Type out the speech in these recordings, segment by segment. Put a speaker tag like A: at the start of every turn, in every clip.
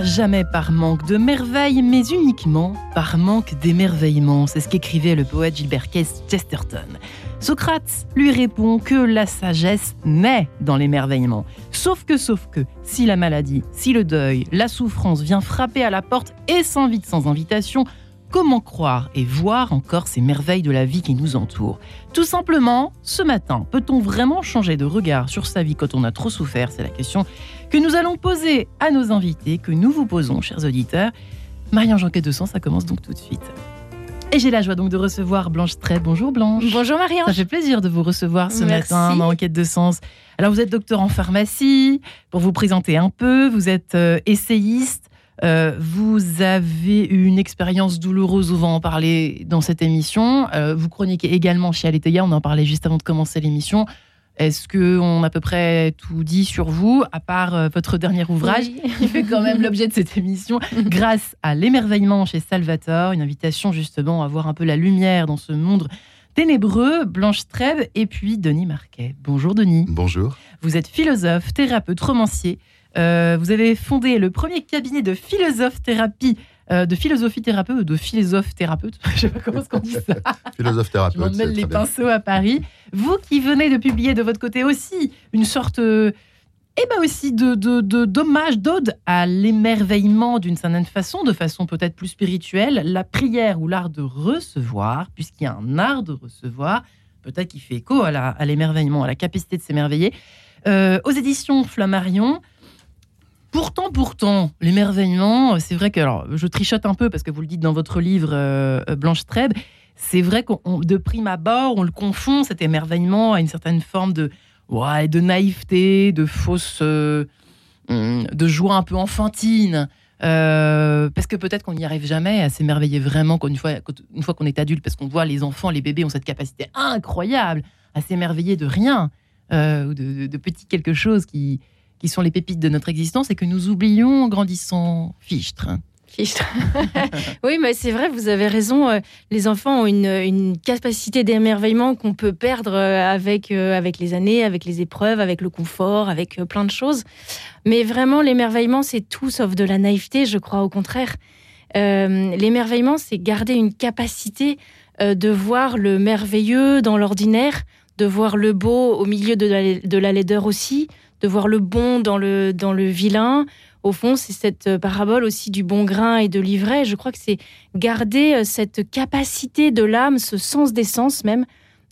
A: Jamais par manque de merveilles, mais uniquement par manque d'émerveillement. C'est ce qu'écrivait le poète Gilbert Chesterton. Socrate lui répond que la sagesse naît dans l'émerveillement. Sauf que, sauf que, si la maladie, si le deuil, la souffrance vient frapper à la porte et s'invite sans invitation, comment croire et voir encore ces merveilles de la vie qui nous entourent Tout simplement, ce matin, peut-on vraiment changer de regard sur sa vie quand on a trop souffert? C'est la question que nous allons poser à nos invités, que nous vous posons, chers auditeurs. Marianne de Sang, ça commence donc tout de suite. Et j'ai la joie donc de recevoir Blanche Tray. Bonjour Blanche.
B: Bonjour Marianne.
A: Ça fait plaisir de vous recevoir ce matin dans Enquête de Sens. Alors vous êtes docteur en pharmacie. Pour vous présenter un peu, vous êtes euh, essayiste. Euh, vous avez eu une expérience douloureuse, on va en parler dans cette émission. Euh, vous chroniquez également chez Aletheia, on en parlait juste avant de commencer l'émission. Est-ce qu'on a à peu près tout dit sur vous, à part euh, votre dernier ouvrage, qui fait quand même l'objet de cette émission, grâce à l'émerveillement chez Salvatore, une invitation justement à voir un peu la lumière dans ce monde ténébreux, Blanche Trèves et puis Denis Marquet. Bonjour Denis.
C: Bonjour.
A: Vous êtes philosophe, thérapeute, romancier. Euh, vous avez fondé le premier cabinet de philosophe-thérapie euh, de philosophie thérapeute de philosophe thérapeute, je sais pas comment on dit ça.
C: philosophe thérapeute.
A: Je mêle les pinceaux à Paris. Vous qui venez de publier de votre côté aussi une sorte, et eh ben aussi de, de, d'hommage, d'ode à l'émerveillement d'une certaine façon, de façon peut-être plus spirituelle, la prière ou l'art de recevoir, puisqu'il y a un art de recevoir, peut-être qui fait écho à, l'émerveillement, à la capacité de s'émerveiller. Euh, aux éditions Flammarion, Pourtant, pourtant, l'émerveillement, c'est vrai que, alors, je trichote un peu parce que vous le dites dans votre livre euh, Blanche Trèbe, c'est vrai qu'on, de prime abord, on le confond, cet émerveillement, à une certaine forme de, ouais, de naïveté, de fausse, euh, hum, de joie un peu enfantine. Euh, parce que peut-être qu'on n'y arrive jamais à s'émerveiller vraiment une fois, fois qu'on est adulte, parce qu'on voit les enfants, les bébés ont cette capacité incroyable à s'émerveiller de rien, ou de, de, petits quelque chose qui, qui sont les pépites de notre existence et que nous oublions en grandissant fichtre.
B: Oui, mais c'est vrai, vous avez raison. Euh, les enfants ont une, capacité d'émerveillement qu'on peut perdre euh, avec, euh, avec les années, avec les épreuves, avec le confort, avec plein de choses. Mais vraiment, l'émerveillement, c'est tout sauf de la naïveté, je crois au contraire. l'émerveillement, c'est garder une capacité de voir le merveilleux dans l'ordinaire, de voir le beau au milieu de la laideur aussi, de voir le bon dans le, dans le vilain. Au fond, c'est cette euh, parabole aussi du bon grain et de l'ivraie. Je crois que c'est garder euh, cette capacité de l'âme, ce sens des sens même,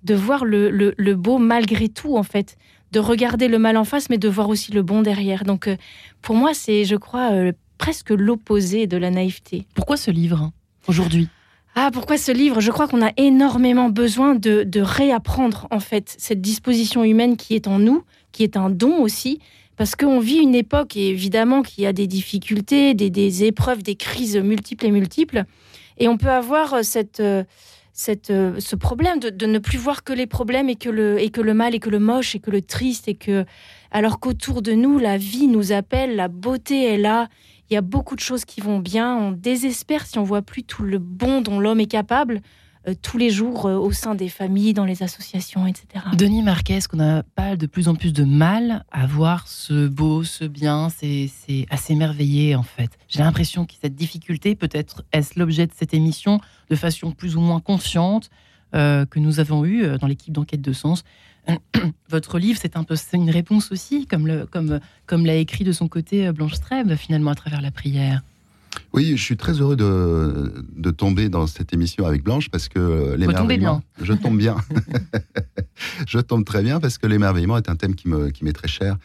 B: de voir le, le, beau malgré tout, en fait. De regarder le mal en face, mais de voir aussi le bon derrière. Donc, euh, pour moi, c'est, je crois, presque l'opposé de la naïveté.
A: Pourquoi ce livre, aujourd'hui?
B: Ah, pourquoi ce livre? Je crois qu'on a énormément besoin de, de, réapprendre, en fait, cette disposition humaine qui est en nous, qui est un don aussi, parce qu'on vit une époque, évidemment, qui a des difficultés, des, épreuves, des crises multiples et multiples, et on peut avoir euh, cette, euh, cette, euh, ce problème de, ne plus voir que les problèmes et que, le, et que le mal et que le moche et que le triste, et que, alors qu'autour de nous, la vie nous appelle, la beauté est là, il y a beaucoup de choses qui vont bien, on désespère si on voit plus tout le bon dont l'homme est capable. Euh, tous les jours euh, au sein des familles, dans les associations, etc.
A: Denis Marquez, qu'on n'a pas de plus en plus de mal à voir ce beau, ce bien, c'est à s'émerveiller en fait? J'ai l'impression que cette difficulté, peut-être est-ce l'objet de cette émission, de façon plus ou moins consciente, euh, que nous avons eue dans l'équipe d'enquête de sens. Votre livre, c'est un peu une réponse aussi, comme l'a écrit de son côté Blanche Streb, finalement, à travers la prière.
C: Oui, je suis très heureux de, de, tomber dans cette émission avec Blanche parce que
A: l'émerveillement.
C: Je tombe bien. je tombe très bien parce que l'émerveillement est un thème qui m'est qui très cher.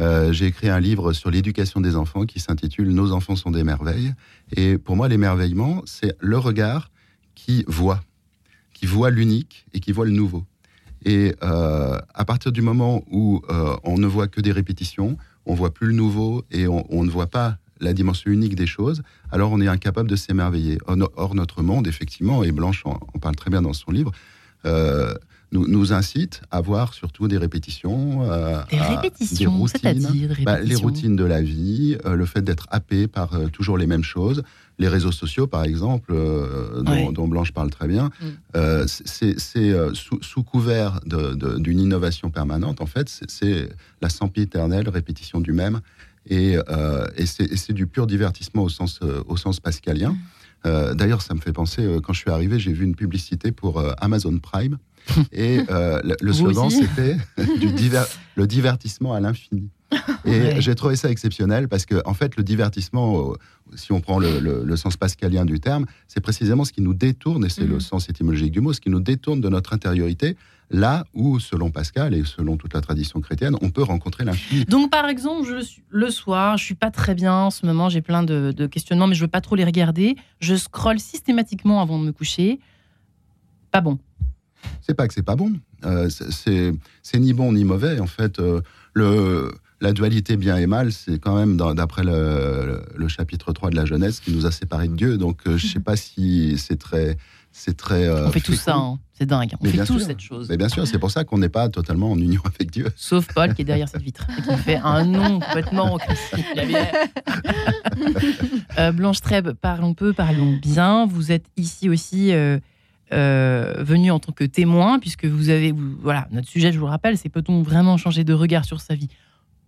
C: Euh, j'ai écrit un livre sur l'éducation des enfants qui s'intitule Nos enfants sont des merveilles. Et pour moi, l'émerveillement, c'est le regard qui voit, qui voit l'unique et qui voit le nouveau. Et euh, à partir du moment où euh, on ne voit que des répétitions, on voit plus le nouveau et on, on ne voit pas la dimension unique des choses, alors on est incapable de s'émerveiller. Or, notre monde, effectivement, et Blanche en, parle très bien dans son livre, euh, nous, incite à voir surtout des répétitions.
A: Euh, des répétitions, des routines,
C: bah, les routines de la vie, euh, le fait d'être happé par toujours les mêmes choses. Les réseaux sociaux, par exemple, dont, Blanche parle très bien, mm. c'est sous, sous, couvert d'une innovation permanente, en fait, c'est la sempiternelle répétition du même Et, et c'est du pur divertissement au sens, au sens pascalien. Mm. D'ailleurs, ça me fait penser, quand je suis arrivé, j'ai vu une publicité pour Amazon Prime. Et le, slogan, c'était le divertissement à l'infini. Et j'ai trouvé ça exceptionnel parce que, en fait, le divertissement, si on prend le, sens pascalien du terme, c'est précisément ce qui nous détourne, et c'est le mhm. sens étymologique du mot, ce qui nous détourne de notre intériorité, là où, selon Pascal et selon toute la tradition chrétienne, on peut rencontrer l'infini.
A: Donc, par exemple, je, le soir, je suis pas très bien en ce moment, j'ai plein de, questionnements, mais je veux pas trop les regarder. Je scrolle systématiquement avant de me coucher. Pas bon.
C: C'est pas que c'est pas bon. Euh, c'est ni bon ni mauvais. En fait, euh, le la dualité bien et mal, c'est quand même d'après le, chapitre 3 de la Genèse qui nous a séparés de Dieu. Donc euh, je ne sais pas si c'est très... C'est très
A: on fait tout ça, hein. c'est dingue. On fait tout cette chose.
C: Mais bien sûr, c'est pour ça qu'on n'est pas totalement en union avec Dieu.
A: Sauf Paul qui est derrière cette vitre et qui fait un nom complètement euh, Blanche Trèbe, parlons peu, parlons bien. Vous êtes ici aussi euh, euh, venu en tant que témoin, puisque vous avez, voilà, notre sujet, je vous le rappelle, c'est peut-on vraiment changer de regard sur sa vie?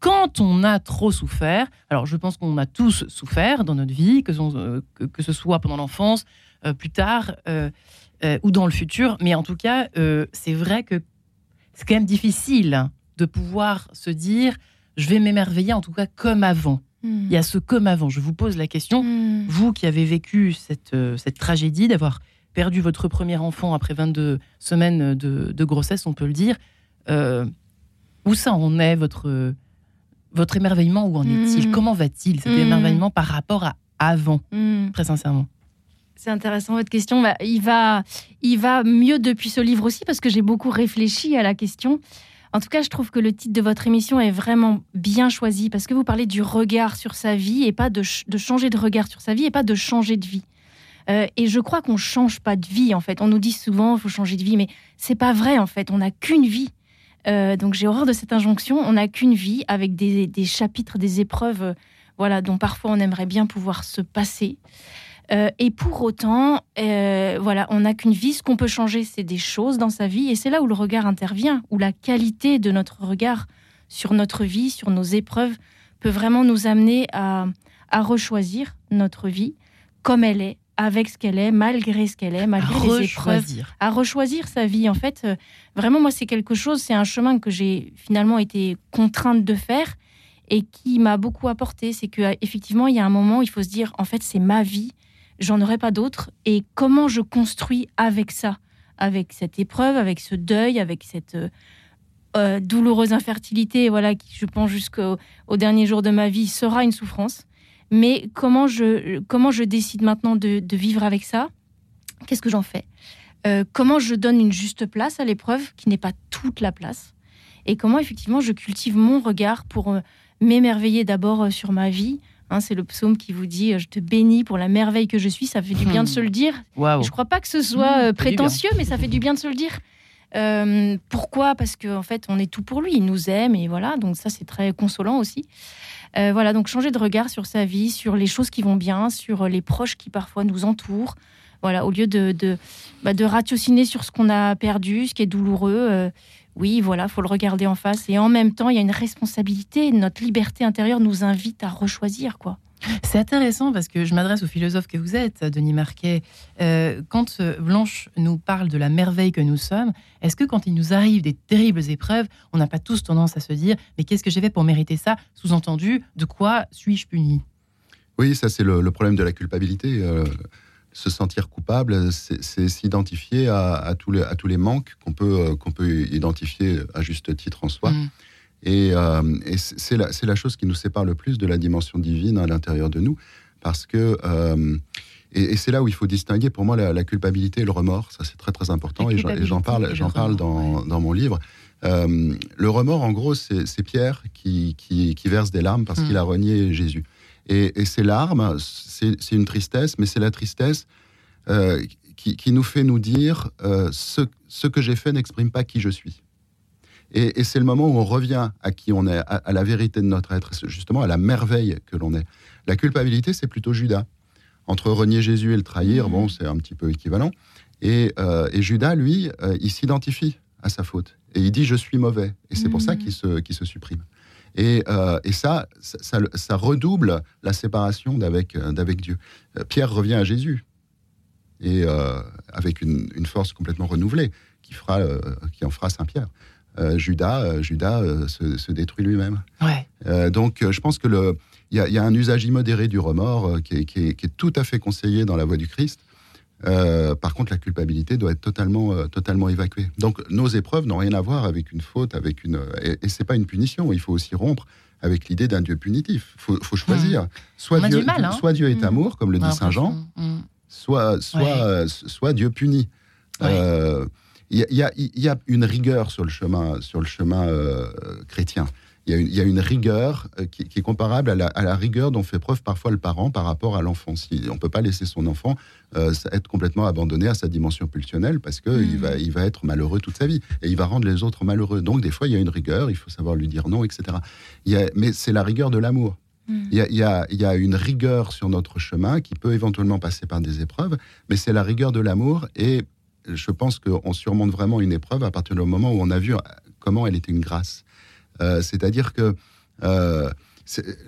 A: Quand on a trop souffert, alors je pense qu'on a tous souffert dans notre vie, que, euh, ce soit pendant l'enfance, euh, plus tard euh, ou dans le futur, mais en tout cas, c'est vrai que c'est quand même difficile de pouvoir se dire, je vais m'émerveiller en tout cas comme avant. Hmm. Il y a ce comme avant. Je vous pose la question, hmm. vous qui avez vécu cette, cette tragédie d'avoir perdu votre premier enfant après 22 semaines de, de grossesse, on peut le dire, où ça en est votre votre émerveillement, où en est-il? Hmm. Comment va-t-il cet émerveillement par rapport à avant, très sincèrement
B: c'est intéressant votre question. Bah, il, va, il va mieux depuis ce livre aussi parce que j'ai beaucoup réfléchi à la question. En tout cas, je trouve que le titre de votre émission est vraiment bien choisi parce que vous parlez du regard sur sa vie et pas de, changer de regard sur sa vie et pas de changer de vie. Euh, et je crois qu'on change pas de vie en fait. On nous dit souvent il faut changer de vie, mais c'est pas vrai en fait. On n'a qu'une vie. Euh, donc j'ai horreur de cette injonction. On n'a qu'une vie avec des, chapitres, des épreuves, euh, voilà, dont parfois on aimerait bien pouvoir se passer. Euh, et pour autant, voilà, on n'a qu'une vie. Ce qu'on peut changer, c'est des choses dans sa vie, et c'est là où le regard intervient, où la qualité de notre regard sur notre vie, sur nos épreuves, peut vraiment nous amener à, à rechoisir notre vie comme elle est, avec ce qu'elle est, malgré ce qu'elle est, malgré les épreuves, à rechoisir sa vie. En fait, euh, vraiment, moi, c'est quelque chose, c'est un chemin que j'ai finalement été contrainte de faire et qui m'a beaucoup apporté. C'est que effectivement, il y a un moment où il faut se dire, en fait, c'est ma vie, j'en aurai pas d'autre, et comment je construis avec ça, avec cette épreuve, avec ce deuil, avec cette euh, euh, douloureuse infertilité, voilà, qui, je pense, jusqu'au dernier jour de ma vie, sera une souffrance. Mais comment je, comment je décide maintenant de, vivre avec ça? Qu'est-ce que j'en fais? Euh, Comment je donne une juste place à l'épreuve qui n'est pas toute la place? Et comment effectivement je cultive mon regard pour m'émerveiller d'abord sur ma vie hein, c'est le psaume qui vous dit Je te bénis pour la merveille que je suis. Ça fait du bien de se le dire. Je ne crois pas que ce soit mmh, prétentieux, mais ça fait du bien de se le dire. pourquoi? Parce qu'en en fait, on est tout pour lui. Il nous aime et voilà. Donc ça, c'est très consolant aussi. Euh, voilà, donc changer de regard sur sa vie, sur les choses qui vont bien, sur les proches qui parfois nous entourent. Voilà, au lieu de, de, bah, ratiociner sur ce qu'on a perdu, ce qui est douloureux, euh, oui, voilà, faut le regarder en face. Et en même temps, il y a une responsabilité. Notre liberté intérieure nous invite à rechoisir, quoi.
A: C'est intéressant parce que je m'adresse au philosophe que vous êtes, Denis Marquet. Euh, quand euh, Blanche nous parle de la merveille que nous sommes, est-ce que quand il nous arrive des terribles épreuves, on n'a pas tous tendance à se dire mais qu'est-ce que j'ai fait pour mériter ça? Sous-entendu, de quoi suis-je puni?
C: Oui, ça c'est le, problème de la culpabilité. Euh, se sentir coupable, c'est s'identifier à, tous les, à tous les manques qu'on peut, qu'on peut identifier à juste titre en soi. Mm. Et, euh, c'est la, la, chose qui nous sépare le plus de la dimension divine à l'intérieur de nous, parce que euh, et, c'est là où il faut distinguer pour moi la, culpabilité et le remords. Ça c'est très très important et j'en parle, j'en parle dans, dans, mon livre. Euh, le remords, en gros, c'est Pierre qui, qui, qui, verse des larmes parce qu'il a renié Jésus. Et, et ces larmes, c'est une tristesse, mais c'est la tristesse qui, qui, nous fait nous dire ce, ce que j'ai fait n'exprime pas qui je suis. Et, c'est le moment où on revient à qui on est, à, la vérité de notre être, justement à la merveille que l'on est. La culpabilité, c'est plutôt Judas. Entre renier Jésus et le trahir, mmh. bon, c'est un petit peu équivalent. Et, euh, Judas, lui, euh, il s'identifie à sa faute. Et il dit Je suis mauvais. Et c'est pour ça mmh. qu'il se, se, supprime. Et, euh, et ça, ça, ça, redouble la séparation d'avec d'avec Dieu. Pierre revient à Jésus et avec une, une, force complètement renouvelée qui fera qui en fera Saint Pierre. Judas, se, détruit lui-même.
A: Ouais.
C: donc, je pense que le il y, y, a un usage immodéré du remords qui est, qui, est, qui, est, tout à fait conseillé dans la voie du Christ. Euh, par contre, la culpabilité doit être totalement, euh, totalement évacuée. Donc, nos épreuves n'ont rien à voir avec une faute, avec une. Et, et c'est pas une punition. Il faut aussi rompre avec l'idée d'un Dieu punitif. Il faut, faut, choisir.
A: Mmh.
C: Soit, Dieu,
A: mal, hein
C: soit Dieu est
A: mmh.
C: amour, comme le dit Saint Jean,
A: mmh.
C: soit, soit,
A: Ouais.
C: euh, soit Dieu punit. Il y, a, il y, a une rigueur sur le chemin, sur le chemin chrétien. Il y, a une, il y a une rigueur qui, qui est comparable à la, à la, rigueur dont fait preuve parfois le parent par rapport à l'enfant. Si, on ne peut pas laisser son enfant euh, être complètement abandonné à sa dimension pulsionnelle parce qu'il
A: Mm.
C: il va, il va être malheureux toute sa vie et il va rendre les autres malheureux. Donc des fois, il y a une rigueur, il faut savoir lui dire non, etc. Il y a, mais c'est la rigueur de l'amour.
B: Mm.
C: Il y, a, il, y a, il y a une rigueur sur notre chemin qui peut éventuellement passer par des épreuves, mais c'est la rigueur de l'amour et je pense qu'on surmonte vraiment une épreuve à partir du moment où on a vu comment elle était une grâce. Euh, C'est-à-dire que euh,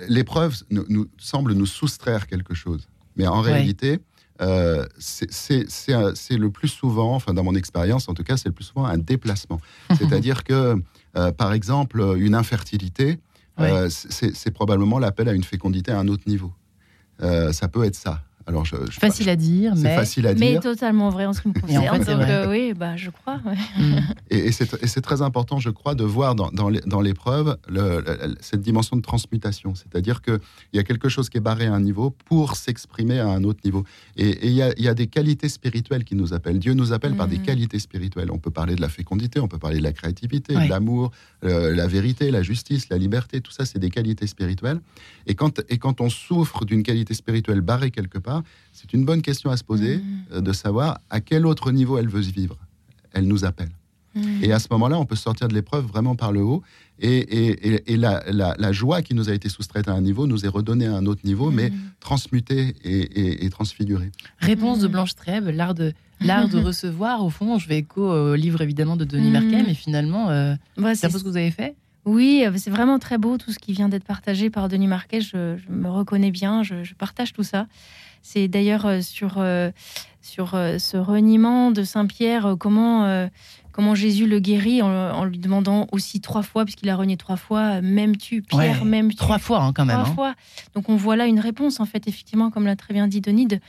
C: l'épreuve nous, nous, semble nous soustraire quelque chose. Mais en
A: Ouais.
C: réalité, euh, c'est le plus souvent, enfin dans mon expérience en tout cas, c'est le plus souvent un déplacement. C'est-à-dire que, euh, par exemple, une infertilité, euh, c'est probablement l'appel à une fécondité à un autre niveau. Ça peut être ça. Alors, je, je-
A: Facile à dire, mais.
C: facile à
B: Mais
C: dire.
B: totalement vrai en ce qui me
A: en
B: concerne.
A: fait,
B: donc, euh, oui, bah, je crois. ouais.
A: Mm.
C: Et, et c'est très important, je crois, de voir dans, dans l'épreuve le- le- cette dimension de transmutation. C'est-à-dire qu'il y a quelque chose qui est barré à un niveau pour s'exprimer à un autre niveau. Et il y, a, il y a des qualités spirituelles qui nous appellent. Dieu nous appelle par des
B: Mhm.
C: qualités spirituelles. On peut parler de la fécondité, on peut parler de la créativité,
A: Ouais.
C: de l'amour, euh, la vérité, la justice, la liberté. Tout ça, c'est des qualités spirituelles. Et quand, et quand on souffre d'une qualité spirituelle barrée quelque part, c'est une bonne question à se poser
B: Mhm.
C: euh, de savoir à quel autre niveau elle veut vivre. Elle nous appelle.
B: Mm.
C: Et à ce moment-là, on peut sortir de l'épreuve vraiment par le haut. Et, et- et- et la, la- la joie qui nous a été soustraite à un niveau nous est redonnée à un autre niveau, mais
B: Mm.
C: transmutée et, et- et transfigurée.
A: Réponse de
B: Mm.
A: Blanche Trèbe, l'art de, l'art de recevoir. Au fond, je vais écho au livre évidemment de Denis
B: Mm.
A: Merkel, mais finalement, euh,
B: Ouais,
A: c'est un peu ce que vous avez fait?
B: Oui, euh, c'est vraiment très beau tout ce qui vient d'être partagé par Denis Marquet. Je, je me reconnais bien, je, je partage tout ça. C'est d'ailleurs euh, sur, euh, sur euh, ce reniement de Saint-Pierre, comment, comment Jésus le guérit en, en lui demandant aussi trois fois, puisqu'il a renié trois fois, m'aimes-tu, Pierre,
A: Ouais,
B: m'aimes-tu
A: Trois fois hein, quand même.
B: Trois
A: hein.
B: fois. Donc on voit là une réponse, en fait, effectivement, comme l'a très bien dit Denis, de,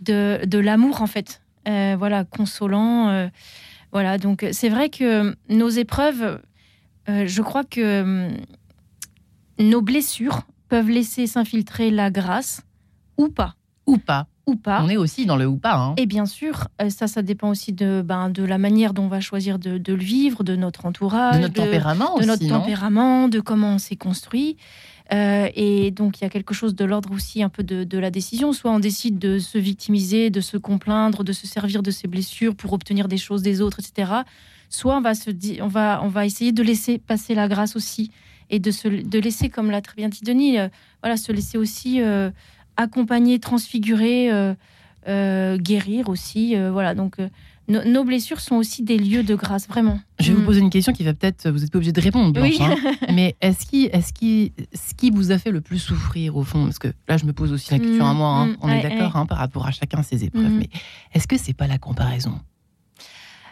B: de, de l'amour, en fait. Euh, voilà, consolant. euh, voilà, donc c'est vrai que nos épreuves, euh, je crois que hum, nos blessures peuvent laisser s'infiltrer la grâce ou pas.
A: Ou pas.
B: Ou pas.
A: On est aussi dans le ou pas. hein.
B: Et bien sûr, euh, ça, ça dépend aussi de, ben, de la manière dont on va choisir de, de le vivre, de notre entourage,
A: de notre tempérament
B: de
A: aussi.
B: notre tempérament, de comment on s'est construit. Euh, et donc, il y a quelque chose de l'ordre aussi un peu de, de la décision. Soit on décide de se victimiser, de se complaindre, de se servir de ses blessures pour obtenir des choses des autres, etc. Soit on va, se on va, on va essayer de laisser passer la grâce aussi et de, se, de laisser, comme l'a très bien dit Denis, euh, voilà, se laisser aussi euh, accompagner, transfigurer, euh, euh, guérir aussi. euh, voilà, donc no- nos blessures sont aussi des lieux de grâce, vraiment.
A: Je vais vous
B: Mm.
A: poser une question qui va peut-être. Vous n'êtes pas obligé de répondre, Blanche.
B: Oui.
A: hein. Mais est-ce qui, est-ce qui, ce qui vous a fait le plus souffrir au fond? Parce que là, je me pose aussi la question à
B: Mm,
A: moi. hein.
B: mm,
A: On est d'accord hein, par rapport à chacun ses épreuves. Mais est-ce que c'est pas la comparaison?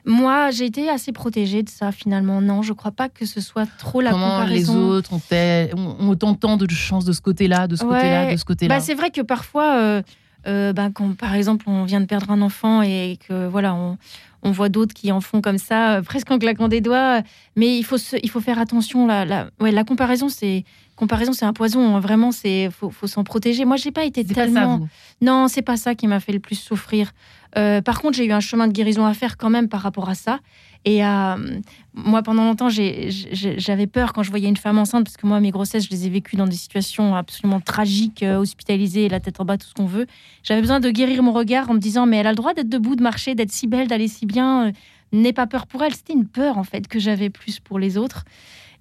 B: Moi, j'ai été assez protégée de ça finalement. Non, je crois pas que ce soit trop la
A: Comment les
B: comparaison.
A: autres ont, ont, autant de chances de ce côté-là, de ce
B: Ouais.
A: côté-là, de ce côté-là
B: Bah, c'est vrai que parfois, euh, euh, bah, quand par exemple on vient de perdre un enfant et que voilà, on, on voit d'autres qui en font comme ça, euh, presque en claquant des doigts. Mais il faut, se- il faut faire attention. La, la, ouais, la comparaison, c'est comparaison, c'est un poison. hein. Vraiment, c'est faut, faut s'en protéger. Moi, j'ai pas été
A: C'est pas
B: tellement.
A: ça.
B: Non, c'est pas ça qui m'a fait le plus souffrir. Euh, par contre, j'ai eu un chemin de guérison à faire quand même par rapport à ça. Et euh, moi, pendant longtemps, j'avais peur quand je voyais une femme enceinte, parce que moi, mes grossesses, je les ai vécues dans des situations absolument tragiques, euh, hospitalisées, la tête en bas, tout ce qu'on veut. J'avais besoin de guérir mon regard en me disant, mais elle a le droit d'être debout, de marcher, d'être si belle, d'aller si bien. N'aie pas peur pour elle. C'était une peur, en fait, que j'avais plus pour les autres.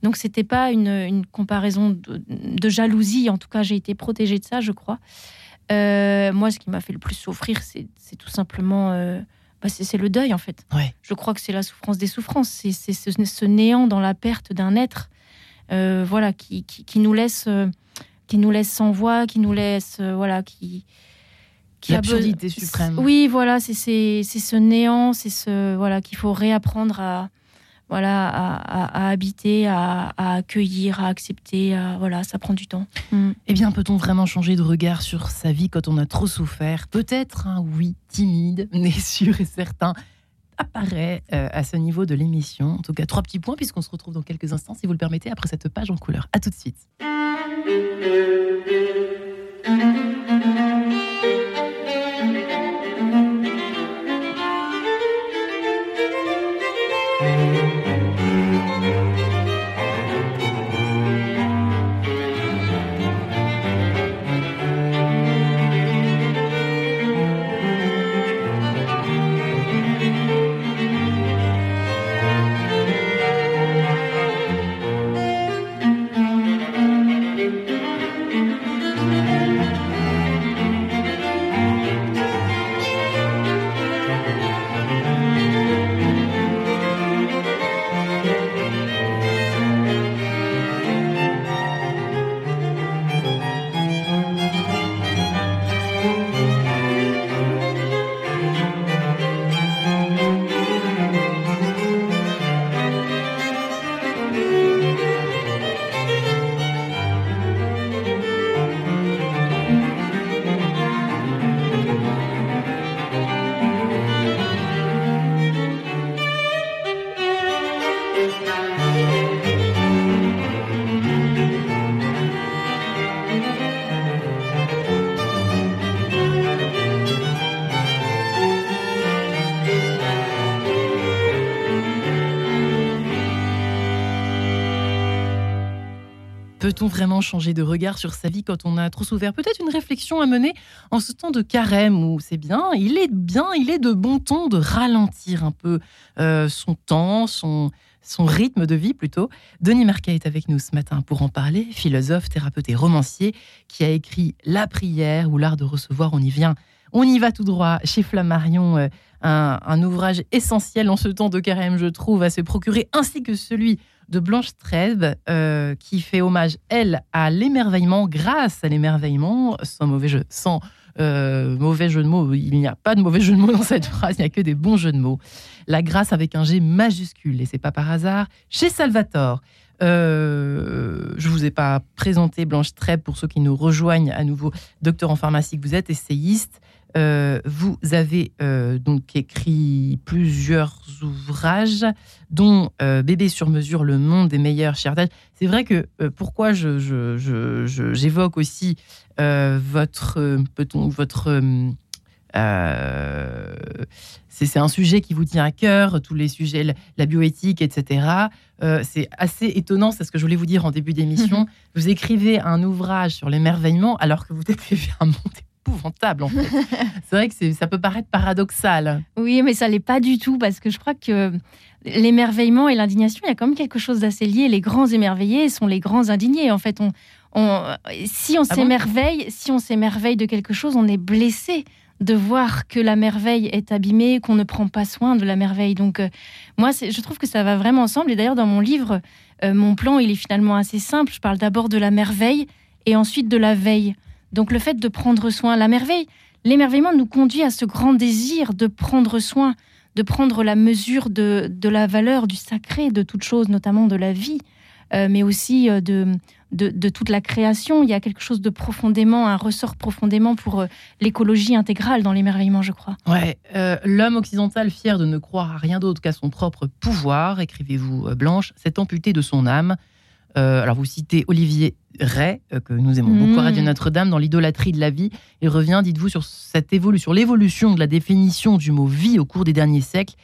B: Donc, c'était pas une, comparaison de jalousie. En tout cas, j'ai été protégée de ça, je crois. Euh, moi, ce qui m'a fait le plus souffrir, c'est tout simplement. euh, bah, c'est le deuil, en fait.
A: Ouais.
B: Je crois que c'est la souffrance des souffrances. C'est ce, ce néant dans la perte d'un être. voilà, qui, qui, nous laisse, qui nous laisse sans voix, qui nous laisse, voilà, qui
A: qui L'absurdité suprême.
B: Oui, voilà, c'est ce néant, c'est ce voilà qu'il faut réapprendre à voilà à, habiter, à, accueillir, à accepter. voilà, ça prend du temps.
A: Mm. Eh bien, peut-on vraiment changer de regard sur sa vie quand on a trop souffert? Peut-être un oui timide, mais sûr et certain apparaît euh, à ce niveau de l'émission. En tout cas, trois petits points puisqu'on se retrouve dans quelques instants, si vous le permettez, après cette page en couleur. À tout de suite. Vraiment changer de regard sur sa vie quand on a trop souffert Peut-être une réflexion à mener en ce temps de carême où c'est bien, il est bien, il est de bon ton de ralentir un peu euh, son temps, son, son rythme de vie plutôt. Denis Marquet est avec nous ce matin pour en parler, philosophe, thérapeute et romancier qui a écrit La prière ou l'art de recevoir, on y vient. On y va tout droit chez Flammarion, euh, un, un ouvrage essentiel en ce temps de carême, je trouve, à se procurer, ainsi que celui de Blanche Trèbe, euh, qui fait hommage, elle, à l'émerveillement, grâce à l'émerveillement, sans mauvais jeu, sans euh, de mots. Il n'y a pas de mauvais jeu de mots dans cette phrase, il n'y a que des bons jeux de mots. La grâce avec un G majuscule, et c'est pas par hasard, chez Salvatore. Euh, je vous ai pas présenté Blanche Trèbe pour ceux qui nous rejoignent à nouveau. Docteur en pharmacie, vous êtes essayiste. Euh, vous avez euh, donc écrit plusieurs ouvrages, dont euh, Bébé sur mesure, Le monde des meilleurs chertages. C'est vrai que pourquoi j'évoque je, aussi votre, votre c'est un sujet qui vous tient à cœur, tous les sujets, la bioéthique, etc. c'est assez étonnant, c'est ce que je voulais vous dire en début d'émission. vous écrivez un ouvrage sur l'émerveillement alors que vous décrivez un monde épouvantable en fait. c'est vrai que ça peut paraître paradoxal.
B: Oui, mais ça l'est pas du tout parce que je crois que l'émerveillement et l'indignation, il y a quand même quelque chose d'assez lié. Les grands émerveillés sont les grands indignés. En fait, on, si on ah s'émerveille, si on s'émerveille de quelque chose, on est blessé de voir que la merveille est abîmée, qu'on ne prend pas soin de la merveille. Donc, euh, moi, je trouve que ça va vraiment ensemble. Et d'ailleurs, dans mon livre, euh, mon plan, il est finalement assez simple. Je parle d'abord de la merveille et ensuite de la veille. Donc le fait de prendre soin, la merveille, l'émerveillement nous conduit à ce grand désir de prendre soin, de prendre la mesure de, la valeur du sacré de toute chose, notamment de la vie, euh, mais aussi euh, de, toute la création. Il y a quelque chose de profondément, un ressort profondément pour euh, l'écologie intégrale dans l'émerveillement, je crois.
A: Ouais, l'homme occidental fier de ne croire à rien d'autre qu'à son propre pouvoir, écrivez-vous Blanche, s'est amputé de son âme. Alors vous citez Olivier Ray, euh, que nous aimons beaucoup à Radio mm. Notre-Dame, dans l'idolâtrie de la vie. Il revient, dites-vous, sur cette évolution, l'évolution de la définition du mot vie au cours des derniers siècles.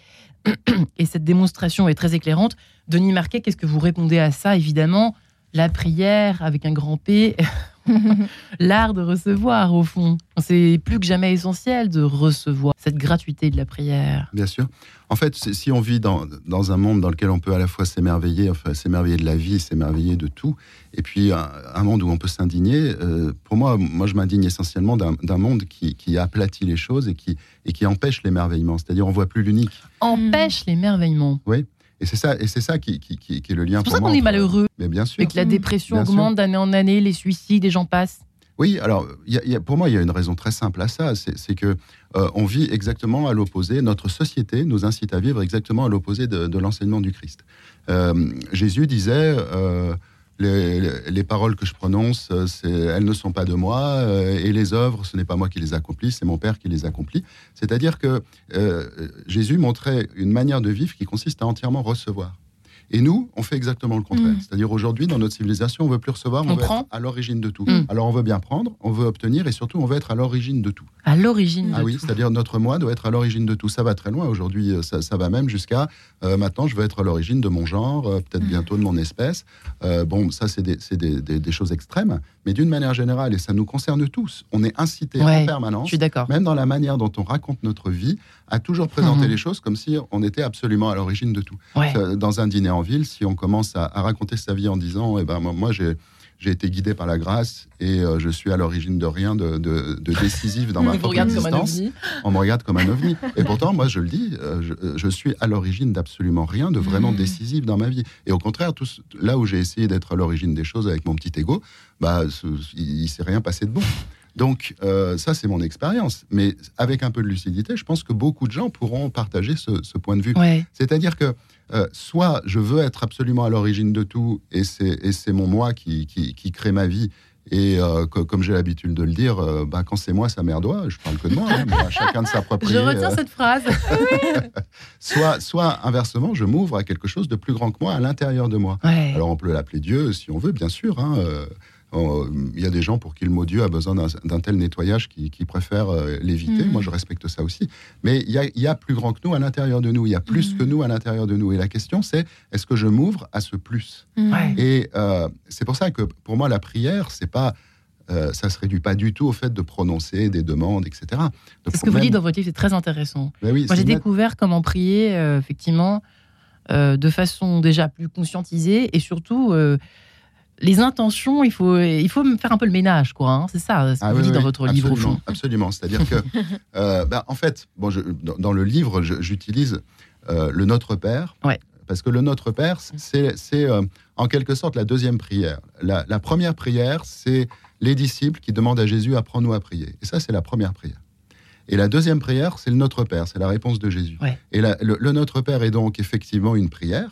A: Et cette démonstration est très éclairante. Denis Marquet, qu'est-ce que vous répondez à ça Évidemment, la prière avec un grand P, l'art de recevoir, au fond. C'est plus que jamais essentiel de recevoir cette gratuité de la prière.
C: Bien sûr. En fait, si on vit dans, dans, un monde dans lequel on peut à la fois s'émerveiller, enfin, s'émerveiller de la vie, s'émerveiller de tout, et puis un, monde où on peut s'indigner, euh, pour moi, moi je m'indigne essentiellement d'un monde qui, qui, aplatit les choses et qui, et qui empêche l'émerveillement. C'est-à-dire on voit plus l'unique.
A: Empêche l'émerveillement.
C: Oui. Et c'est ça, et c'est ça qui, qui, qui, est le lien.
A: C'est pour, ça qu'on est malheureux.
C: Mais bien sûr.
A: Et que la dépression augmente d'année en année, les suicides, les gens passent.
C: Oui, alors y y a, pour moi, il y a une raison très simple à ça, c'est que euh, on vit exactement à l'opposé. Notre société nous incite à vivre exactement à l'opposé de, de l'enseignement du Christ. Euh, Jésus disait. Euh, les, les, paroles que je prononce, elles ne sont pas de moi, euh, et les œuvres, ce n'est pas moi qui les accomplis, c'est mon Père qui les accomplit. C'est-à-dire que euh, Jésus montrait une manière de vivre qui consiste à entièrement recevoir. Et nous, on fait exactement le contraire. Mm. C'est-à-dire aujourd'hui, dans notre civilisation, on veut plus recevoir, on, veut être à l'origine de tout. Mm. Alors on veut bien prendre, on veut obtenir, et surtout, on veut être à l'origine de tout.
A: À l'origine.
C: Ah oui, c'est-à-dire notre moi doit être à l'origine de tout. Ça va très loin aujourd'hui. Euh, ça, va même jusqu'à euh, maintenant, je veux être à l'origine de mon genre, euh, peut-être mm. bientôt de mon espèce. bon, ça, c'est des, des, des, choses extrêmes, mais d'une manière générale, et ça nous concerne tous, on est incité en permanence,
A: je suis
C: même dans la manière dont on raconte notre vie, à toujours présenter mhm. les choses comme si on était absolument à l'origine de tout. Dans un dîner en ville, si on commence à, raconter sa vie en disant, eh ben, moi, j'ai j'ai été guidé par la grâce et euh, je suis à l'origine de rien de, de, décisif dans ma propre existence. On me regarde comme un ovni. Et pourtant, moi, je le dis, euh, euh, je, suis à l'origine d'absolument rien de vraiment mmh. décisif dans ma vie. Et au contraire, tout, là où j'ai essayé d'être à l'origine des choses avec mon petit ego, bah, il, ne s'est rien passé de bon. Donc euh, ça, c'est mon expérience. Mais avec un peu de lucidité, je pense que beaucoup de gens pourront partager ce, point de vue. C'est-à-dire que euh, soit je veux être absolument à l'origine de tout, et c'est mon moi qui, qui, crée ma vie. Et euh, comme j'ai l'habitude de le dire, bah, quand c'est moi, ça merdoit. Je parle que de moi. Hein, chacun de sa propre.
A: Je retiens cette phrase.
C: soit, soit inversement, je m'ouvre à quelque chose de plus grand que moi à l'intérieur de moi. Alors on peut l'appeler Dieu si on veut, bien sûr. Hein, il y a des gens pour qui le mot Dieu a besoin d'un tel nettoyage qui, préfèrent euh, l'éviter. Mm. Moi, je respecte ça aussi. Mais il y, a, plus grand que nous à l'intérieur de nous. Il y a plus mm. que nous à l'intérieur de nous. Et la question, c'est est-ce que je m'ouvre à ce plus mm. Et euh, c'est pour ça que pour moi, la prière, c'est pas euh, ça se réduit pas du tout au fait de prononcer des demandes, etc.
A: ce que vous dites dans votre livre, c'est très intéressant. Ben Moi, j'ai découvert comment prier, effectivement, de façon déjà plus conscientisée et surtout les intentions, il faut, il faut faire un peu le ménage, quoi. Hein. C'est ça, ce que ah vous dites dans votre livre au fond.
C: Absolument. C'est-à-dire que, euh, bah, en fait, bon, dans, le livre, j'utilise euh, le Notre Père. Parce que le Notre Père, c'est euh, en quelque sorte la deuxième prière. La, première prière, c'est les disciples qui demandent à Jésus apprends-nous à prier. Et ça, c'est la première prière. Et la deuxième prière, c'est le Notre Père, c'est la réponse de Jésus. Et le Notre Père est donc effectivement une prière,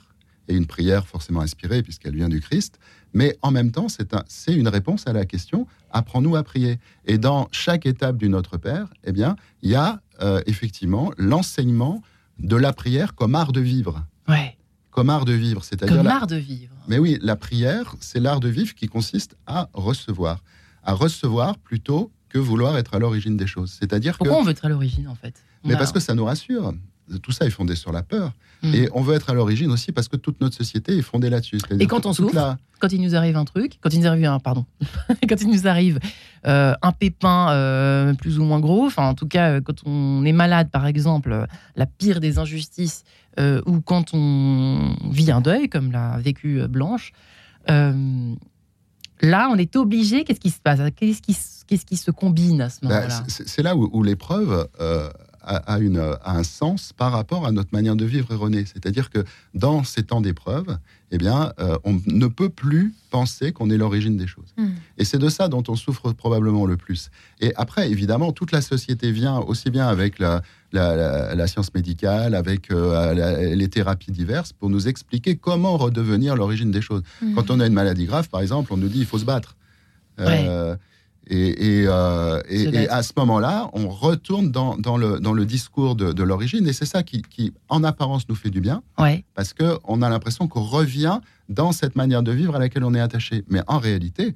C: et une prière forcément inspirée puisqu'elle vient du Christ, mais en même temps, c'est une réponse à la question apprends-nous à prier. Et dans chaque étape du Notre Père, eh bien, il y a euh, effectivement l'enseignement de la prière comme art de vivre.
A: Ouais.
C: Comme art de vivre, c'est-à-dire
A: comme art de vivre.
C: Mais oui, la prière, c'est l'art de vivre qui consiste à recevoir, à recevoir plutôt que vouloir être à l'origine des choses. C'est-à-dire
A: Pourquoi on veut être à l'origine en fait?
C: Mais parce que ça nous rassure tout ça est fondé sur la peur. Hmm. Et on veut être à l'origine aussi parce que toute notre société est fondée là-dessus.
A: Et quand on souffre, quand il nous arrive un truc, quand il nous arrive un, pardon, quand il nous arrive euh, un pépin euh, plus ou moins gros, enfin en tout cas euh, quand on est malade par exemple, la pire des injustices, ou quand on vit un deuil comme l'a vécu Blanche, là on est obligé. Qu'est-ce qui se passe? Qu'est-ce qui, qu'est-ce qui se combine à ce bah, moment-là?
C: C'est là où, où l'épreuve a, une, un sens par rapport à notre manière de vivre erronée. C'est-à-dire que dans ces temps d'épreuve, eh bien, euh, on ne peut plus penser qu'on est l'origine des choses. Hmm. Et c'est de ça dont on souffre probablement le plus. Et après, évidemment, toute la société vient aussi bien avec la, la, science médicale, avec euh, les thérapies diverses, pour nous expliquer comment redevenir l'origine des choses. Hmm. Quand on a une maladie grave, par exemple, on nous dit il faut se battre.
A: Euh,
C: euh, et, à ce moment-là, on retourne dans, le, dans le discours de, l'origine, et c'est ça qui, en apparence, nous fait du bien, parce qu'on a l'impression qu'on revient dans cette manière de vivre à laquelle on est attaché. Mais en réalité,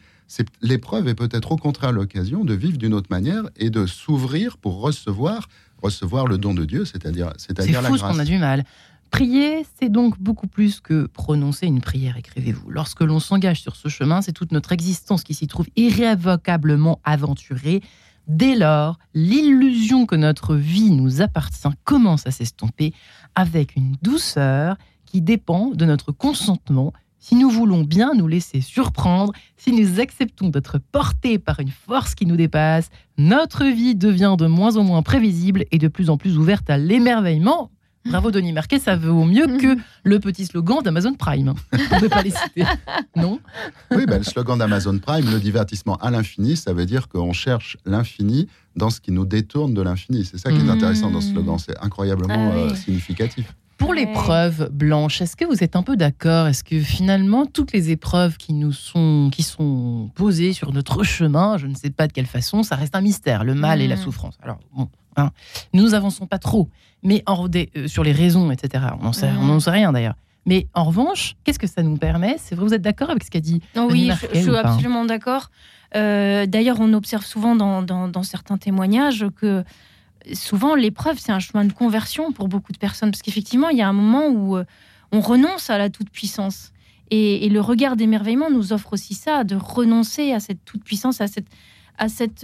C: l'épreuve est peut-être au contraire l'occasion de vivre d'une autre manière et de s'ouvrir pour recevoir, recevoir le don de Dieu, c'est-à-dire, c'est-à-dire la
A: grâce. C'est fou qu'on a du mal. Prier, c'est donc beaucoup plus que prononcer une prière, écrivez-vous. Lorsque l'on s'engage sur ce chemin, c'est toute notre existence qui s'y trouve irrévocablement aventurée. Dès lors, l'illusion que notre vie nous appartient commence à s'estomper avec une douceur qui dépend de notre consentement. Si nous voulons bien nous laisser surprendre, si nous acceptons d'être portés par une force qui nous dépasse, notre vie devient de moins en moins prévisible et de plus en plus ouverte à l'émerveillement Bravo Denis Marquet, ça vaut mieux que le petit slogan d'Amazon Prime. On ne peut pas les citer. Non?
C: Oui, ben, le slogan d'Amazon Prime, le divertissement à l'infini, ça veut dire qu'on cherche l'infini dans ce qui nous détourne de l'infini. C'est ça qui est
A: Mmh.
C: intéressant dans ce slogan. C'est incroyablement
B: Ah oui.
C: euh, significatif.
A: Pour l'épreuve blanche, est-ce que vous êtes un peu d'accord? Est-ce que finalement toutes les épreuves qui nous sont qui sont posées sur notre chemin, je ne sais pas de quelle façon, ça reste un mystère, le mal et la
B: Mhm.
A: souffrance? Alors bon, hein, nous avançons pas trop, mais en, des- euh, sur les raisons, etc. On n'en sait,
B: Mhm.
A: on n'en sait rien d'ailleurs. Mais en revanche, qu'est-ce que ça nous permet? C'est vrai, vous êtes d'accord avec ce qu'a dit Denis
B: oui, je,
A: Marquet
B: je suis absolument d'accord. Euh, D'ailleurs, on observe souvent dans, dans- dans certains témoignages que souvent l'épreuve, c'est un chemin de conversion pour beaucoup de personnes. Parce qu'effectivement, il y a un moment où euh, on renonce à la toute-puissance. Et, et le regard d'émerveillement nous offre aussi ça, de renoncer à cette toute-puissance, à cette, à cette,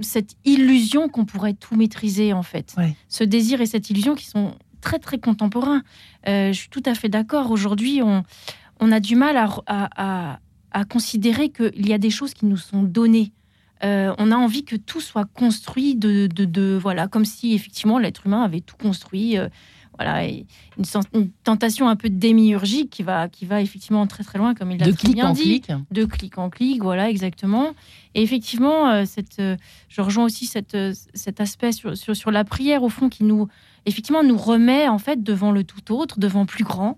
B: cette illusion qu'on pourrait tout maîtriser, en fait.
A: Ouais.
B: Ce désir et cette illusion qui sont très, très contemporains. Euh, je suis tout à fait d'accord. Aujourd'hui, on, on a du mal à, à, à- à considérer qu'il y a des choses qui nous sont données. Euh, on a envie que tout soit construit de, de, de- voilà, comme si effectivement l'être humain avait tout construit. euh, voilà, une, tentation un peu démiurgique qui va, qui va effectivement très très loin, comme il l'a
A: de
B: très
A: clic
B: bien
A: en
B: dit
A: clic
B: de clic en clic, voilà exactement. Et effectivement, euh, cette, euh, je rejoins aussi cette, euh, cet aspect sur, sur, sur la prière au fond qui nous, effectivement, nous remet en fait devant le tout autre, devant plus grand,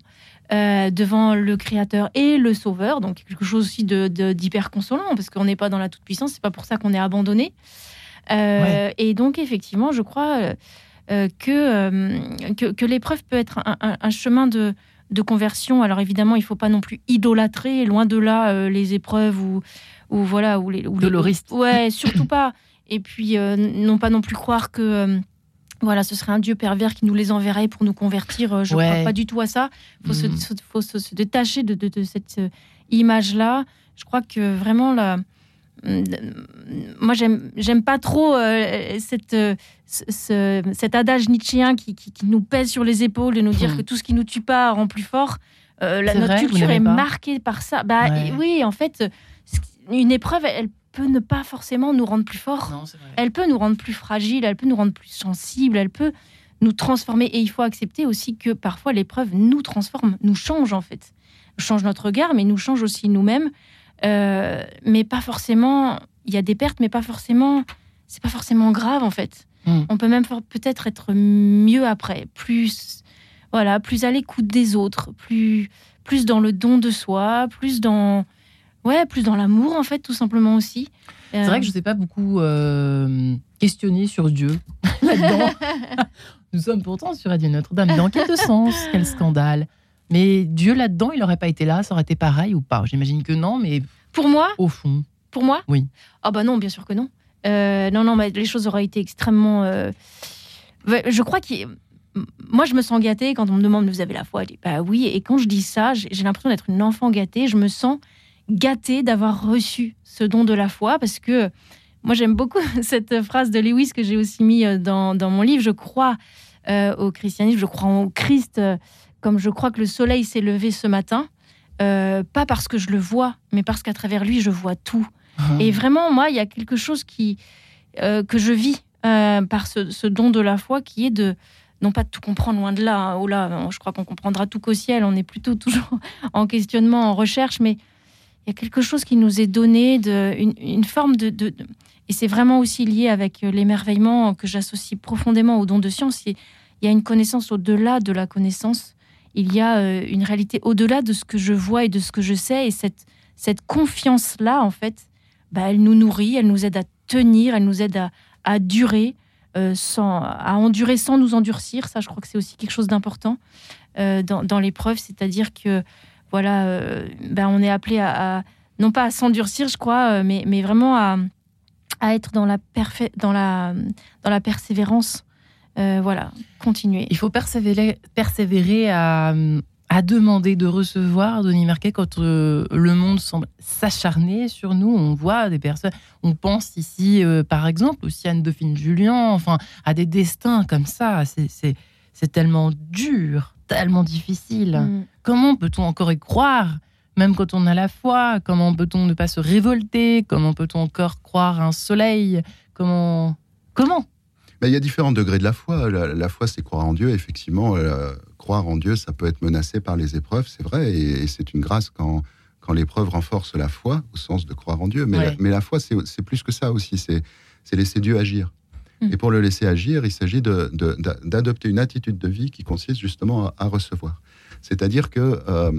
B: devant le Créateur et le Sauveur. Donc quelque chose aussi de de- d'hyper consolant parce qu'on n'est pas dans la toute puissance. C'est pas pour ça qu'on est abandonné. Et donc effectivement, je crois que, euh, que que l'épreuve peut être un, un- un chemin de de conversion. Alors évidemment, il faut pas non plus idolâtrer, loin de là, euh, les épreuves ou, ou voilà, ou les, ou les-
A: Doloristes.
B: Ouais, surtout pas. Et puis, euh, non pas non plus croire que euh, voilà, ce serait un Dieu pervers qui nous les enverrait pour nous convertir. Euh, Je ne
A: Ouais.
B: crois pas du tout à ça. Il faut, se, se- faut se, se détacher de, de- de cette euh, image-là. Je crois que vraiment, la, moi, j'aime pas trop euh, cette, euh, ce- ce- cet adage nietzschéen qui, qui- qui nous pèse sur les épaules de nous dire
A: Mhm.
B: que tout ce qui nous tue pas rend plus fort. Euh, la, notre
A: vrai,
B: culture est marquée par ça. Bah,
A: Ouais.
B: Oui, en fait, une épreuve, elle peut ne pas forcément nous rendre plus forts.
A: Non.
B: Elle peut nous rendre plus fragiles, elle peut nous rendre plus sensibles, elle peut nous transformer. Et il faut accepter aussi que parfois l'épreuve nous transforme, nous change en fait. Change notre regard, mais nous change aussi nous-mêmes. Euh, mais pas forcément. Il y a des pertes, mais pas forcément. C'est pas forcément grave en fait.
A: Mm.
B: On peut même peut-être être mieux après, plus voilà, plus à l'écoute des autres, plus plus dans le don de soi, plus dans ouais, plus dans l'amour en fait, tout simplement aussi.
A: C'est vrai que je ne sais pas beaucoup euh, questionner sur Dieu là-dedans. Nous sommes pourtant sur Radio Notre-Dame. Dans quel sens Quel scandale Mais Dieu là-dedans, il n'aurait pas été là Ça aurait été pareil ou pas? J'imagine que non, mais
B: pour moi,
A: au fond.
B: Pour moi?
A: Oui.
B: Ah bah non, bien sûr que non. Euh, non, non, mais les choses auraient été extrêmement... euh, Je crois que... Moi, je me sens gâtée quand on me demande, vous avez la foi? Je dis, bah oui. Et quand je dis ça, j'ai l'impression d'être une enfant gâtée. Je me sens gâtée d'avoir reçu ce don de la foi parce que moi, j'aime beaucoup cette phrase de Lewis que j'ai aussi mis euh, dans, dans mon livre. Je crois euh, au christianisme, je crois au Christ, comme je crois que le soleil s'est levé ce matin. Euh, pas parce que je le vois, mais parce qu'à travers lui, je vois tout. Et vraiment, moi, il y a quelque chose qui, euh, que je vis euh, par ce, ce don de la foi qui est de, non pas de tout comprendre loin de là, hein, oh là, je crois qu'on comprendra tout qu'au ciel, on est plutôt toujours en questionnement, en recherche, mais il y a quelque chose qui nous est donné, de, une, une forme de, de- de- Et c'est vraiment aussi lié avec l'émerveillement que j'associe profondément au don de science. Il y a une connaissance au-delà de la connaissance. Il y a euh, une réalité au-delà de ce que je vois et de ce que je sais. Et cette, cette confiance-là, en fait, bah, elle nous nourrit, elle nous aide à tenir, elle nous aide à, à durer, euh, sans, à endurer sans nous endurcir. Ça, je crois que c'est aussi quelque chose d'important euh, dans, dans l'épreuve. C'est-à-dire que, voilà, bah, on est appelé à, non pas à s'endurcir, je crois, mais, mais vraiment à, à être dans la, dans la, dans la persévérance. Euh, voilà, continuer.
A: Il faut persévérer, persévérer à, à demander de recevoir, Denis Marquet, quand euh, le monde semble s'acharner sur nous. On voit des personnes, on pense ici, euh, par exemple, aussi à Anne-Dauphine Julien, enfin, à des destins comme ça. C'est tellement dur, tellement difficile.
B: Mm.
A: Comment peut-on encore y croire même quand on a la foi, comment peut-on ne pas se révolter? Comment peut-on encore croire à un soleil? Comment Comment
C: Mais il y a différents degrés de la foi. La, foi, c'est croire en Dieu. Effectivement, euh, croire en Dieu, ça peut être menacé par les épreuves, c'est vrai, et, c'est une grâce quand, quand l'épreuve renforce la foi, au sens de croire en Dieu. Mais, la, mais la foi, c'est plus que ça aussi. C'est laisser Dieu agir. Mm. Et pour le laisser agir, il s'agit d'adopter une attitude de vie qui consiste justement à, recevoir. C'est-à-dire que euh,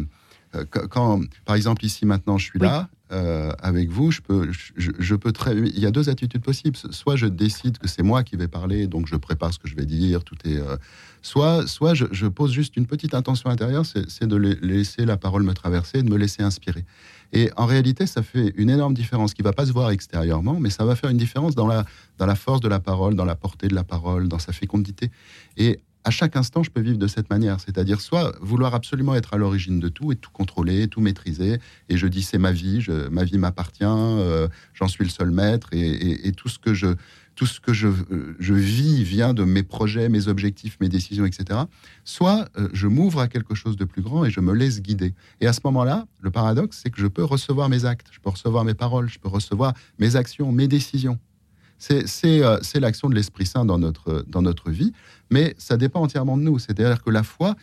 C: quand, par exemple, ici maintenant, je suis là, euh, avec vous, je peux, je, très. Il y a deux attitudes possibles. Soit je décide que c'est moi qui vais parler, donc je prépare ce que je vais dire, tout est. Euh, soit, soit je, pose juste une petite intention intérieure, c'est de laisser la parole me traverser, de me laisser inspirer. Et en réalité, ça fait une énorme différence qui va pas se voir extérieurement, mais ça va faire une différence dans la, dans la force de la parole, dans la portée de la parole, dans sa fécondité. Et à chaque instant, je peux vivre de cette manière. C'est-à-dire, soit vouloir absolument être à l'origine de tout et tout contrôler, tout maîtriser. Et je dis, c'est ma vie, je, ma vie m'appartient, euh, j'en suis le seul maître. Et, tout ce que, je, tout ce que je, je, vis vient de mes projets, mes objectifs, mes décisions, etc. Soit euh, je m'ouvre à quelque chose de plus grand et je me laisse guider. Et à ce moment-là, le paradoxe, c'est que je peux recevoir mes actes, je peux recevoir mes paroles, je peux recevoir mes actions, mes décisions. Euh, c'est l'action de l'Esprit Saint dans notre, dans notre vie, mais ça dépend entièrement de nous. C'est-à-dire que la foi,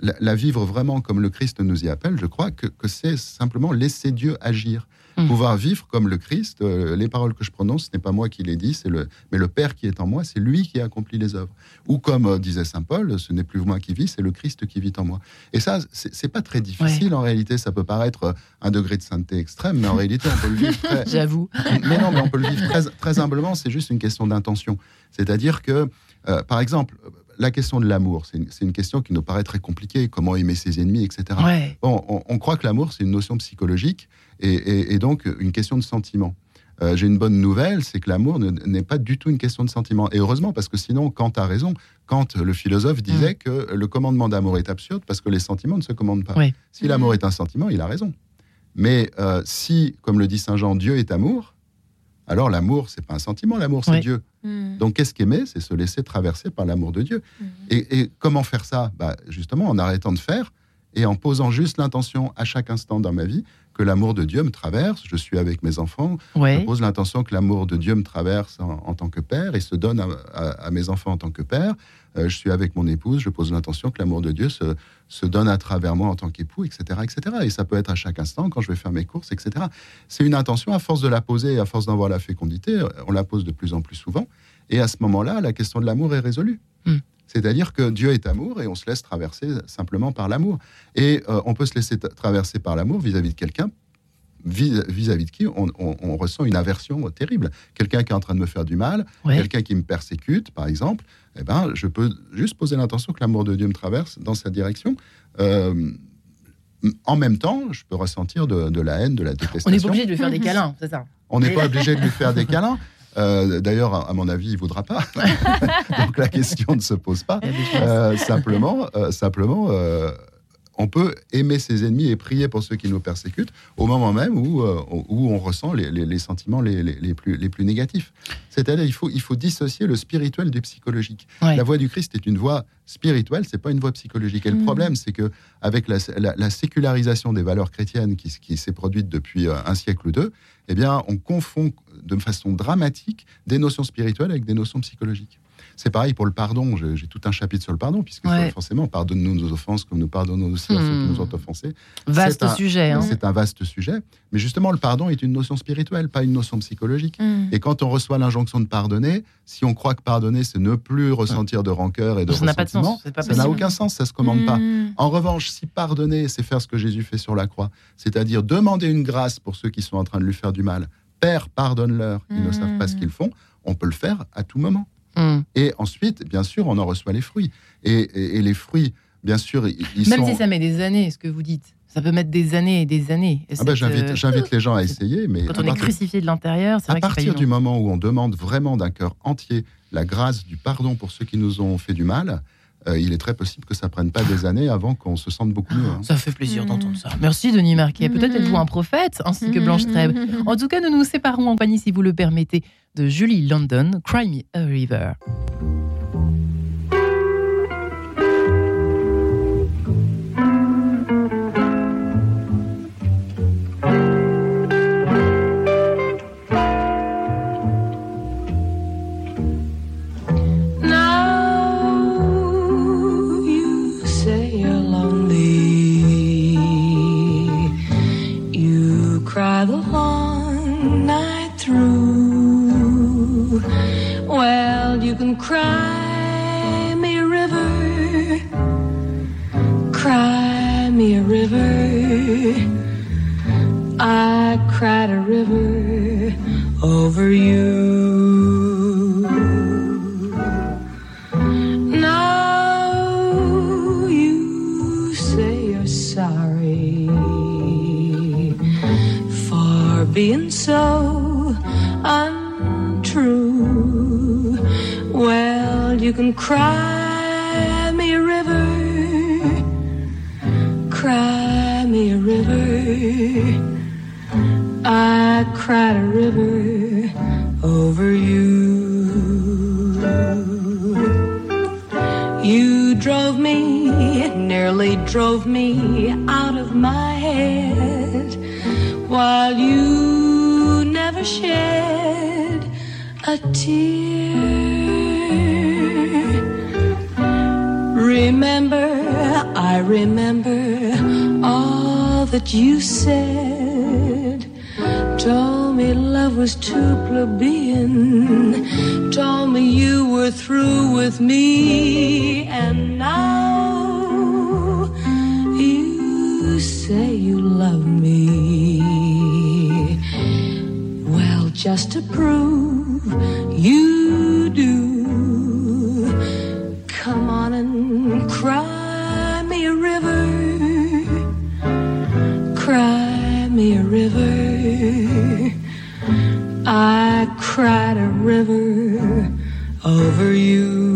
C: la, vivre vraiment comme le Christ nous y appelle, je crois que, que c'est simplement laisser Dieu agir. Mm. Pouvoir vivre comme le Christ, euh, les paroles que je prononce, ce n'est pas moi qui les dis, c'est le, mais le Père qui est en moi, c'est lui qui accomplit les œuvres. Ou comme euh, disait saint Paul, ce n'est plus moi qui vis, c'est le Christ qui vit en moi. Et ça, c'est pas très difficile en réalité. Ça peut paraître euh, un degré de sainteté extrême, mais en réalité, on peut le vivre. Très...
A: J'avoue.
C: Mais non, mais on peut le vivre très, très humblement. C'est juste une question d'intention. C'est-à-dire que, par exemple, la question de l'amour, c'est une, question qui nous paraît très compliquée. Comment aimer ses ennemis, etc. Bon, on, croit que l'amour, c'est une notion psychologique et, donc une question de sentiment. Euh, j'ai une bonne nouvelle, c'est que l'amour n'est pas du tout une question de sentiment. Et heureusement, parce que sinon, Kant a raison. Kant, le philosophe, disait mm. que le commandement d'amour est absurde parce que les sentiments ne se commandent pas. Si l'amour est un sentiment, il a raison. Mais euh, si, comme le dit Saint Jean, Dieu est amour, alors l'amour, c'est pas un sentiment, l'amour, c'est Dieu. Mm. Donc qu'est-ce qu'aimer C'est se laisser traverser par l'amour de Dieu. Mm. Et, comment faire ça? Bah, Justement, en arrêtant de faire et en posant juste l'intention à chaque instant dans ma vie que l'amour de Dieu me traverse. Je suis avec mes enfants. Je pose l'intention que l'amour de Dieu me traverse en, tant que père et se donne à, mes enfants en tant que père. Euh, je suis avec mon épouse. Je pose l'intention que l'amour de Dieu se, se, donne à travers moi en tant qu'époux, etc., etc. Et ça peut être à chaque instant quand je vais faire mes courses, etc. C'est une intention, à force de la poser et à force d'en voir la fécondité, on la pose de plus en plus souvent. Et à ce moment-là, la question de l'amour est résolue. Hmm. C'est-à-dire que Dieu est amour et on se laisse traverser simplement par l'amour. Et euh, on peut se laisser traverser par l'amour vis-à-vis de quelqu'un vis-à-vis de qui on, ressent une aversion terrible. Quelqu'un qui est en train de me faire du mal, quelqu'un qui me persécute, par exemple, eh ben, je peux juste poser l'intention que l'amour de Dieu me traverse dans cette direction. Euh, en même temps, je peux ressentir de, la haine, de la détestation.
A: On n'est pas obligé de lui faire des câlins, c'est ça
C: On n'est pas obligé de lui faire des câlins. Euh, d'ailleurs, à mon avis, il voudra pas. Donc la question ne se pose pas. Euh, simplement, euh, simplement on peut aimer ses ennemis et prier pour ceux qui nous persécutent au moment même où, où on ressent les, sentiments les, plus, les plus négatifs. C'est-à-dire il faut, il faut dissocier le spirituel du psychologique. La voix du Christ est une voix spirituelle, c'est pas une voix psychologique. Et le mmh. problème, c'est que avec la, sécularisation des valeurs chrétiennes qui, qui s'est produite depuis un siècle ou deux, eh bien, on confond de façon dramatique des notions spirituelles avec des notions psychologiques. C'est pareil pour le pardon. J'ai tout un chapitre sur le pardon, puisque forcément, pardonne-nous nos offenses comme nous pardonnons aussi à ceux qui nous ont hmm. offensés.
A: Vaste sujet. Hein.
C: C'est un vaste sujet. Mais justement, le pardon est une notion spirituelle, pas une notion psychologique. Hmm. Et quand on reçoit l'injonction de pardonner, si on croit que pardonner, c'est ne plus ressentir de rancœur et de ça ressentiment, ça n'a aucun sens, ça se commande pas. Hmm. En revanche, si pardonner, c'est faire ce que Jésus fait sur la croix, c'est-à-dire demander une grâce pour ceux qui sont en train de lui faire du mal, Père, pardonne-leur, ils ne savent pas ce qu'ils font, on peut le faire à tout moment. Hmm. Et ensuite, bien sûr, on en reçoit les fruits. Et, les fruits, bien sûr, ils,
A: Même si ça met des années, ce que vous dites. Ça peut mettre des années et des années.
C: Ah ben, j'invite, j'invite les gens à essayer. Mais
A: quand on est crucifié de l'intérieur, c'est
C: À partir du moment où on demande vraiment d'un cœur entier la grâce du pardon pour ceux qui nous ont fait du mal, euh, il est très possible que ça prenne pas des années avant qu'on se sente beaucoup mieux. Hein.
A: Ça fait plaisir d'entendre ça. Merci Denis Marquet. Peut-être êtes-vous un prophète, ainsi que Blanche Trèbe. En tout cas, nous nous séparons en compagnie, si vous le permettez, de Julie London, Cry Me a River.
D: Cry me a river, cry me a river. You can cry me a river, cry me a river. I cried a river over you. You drove me, nearly drove me out of my head, while you never shed a tear. Remember all that you said. Told me love was too plebeian. Told me you were through with me. And now you say you love me. Well, just to prove you cried a river over you.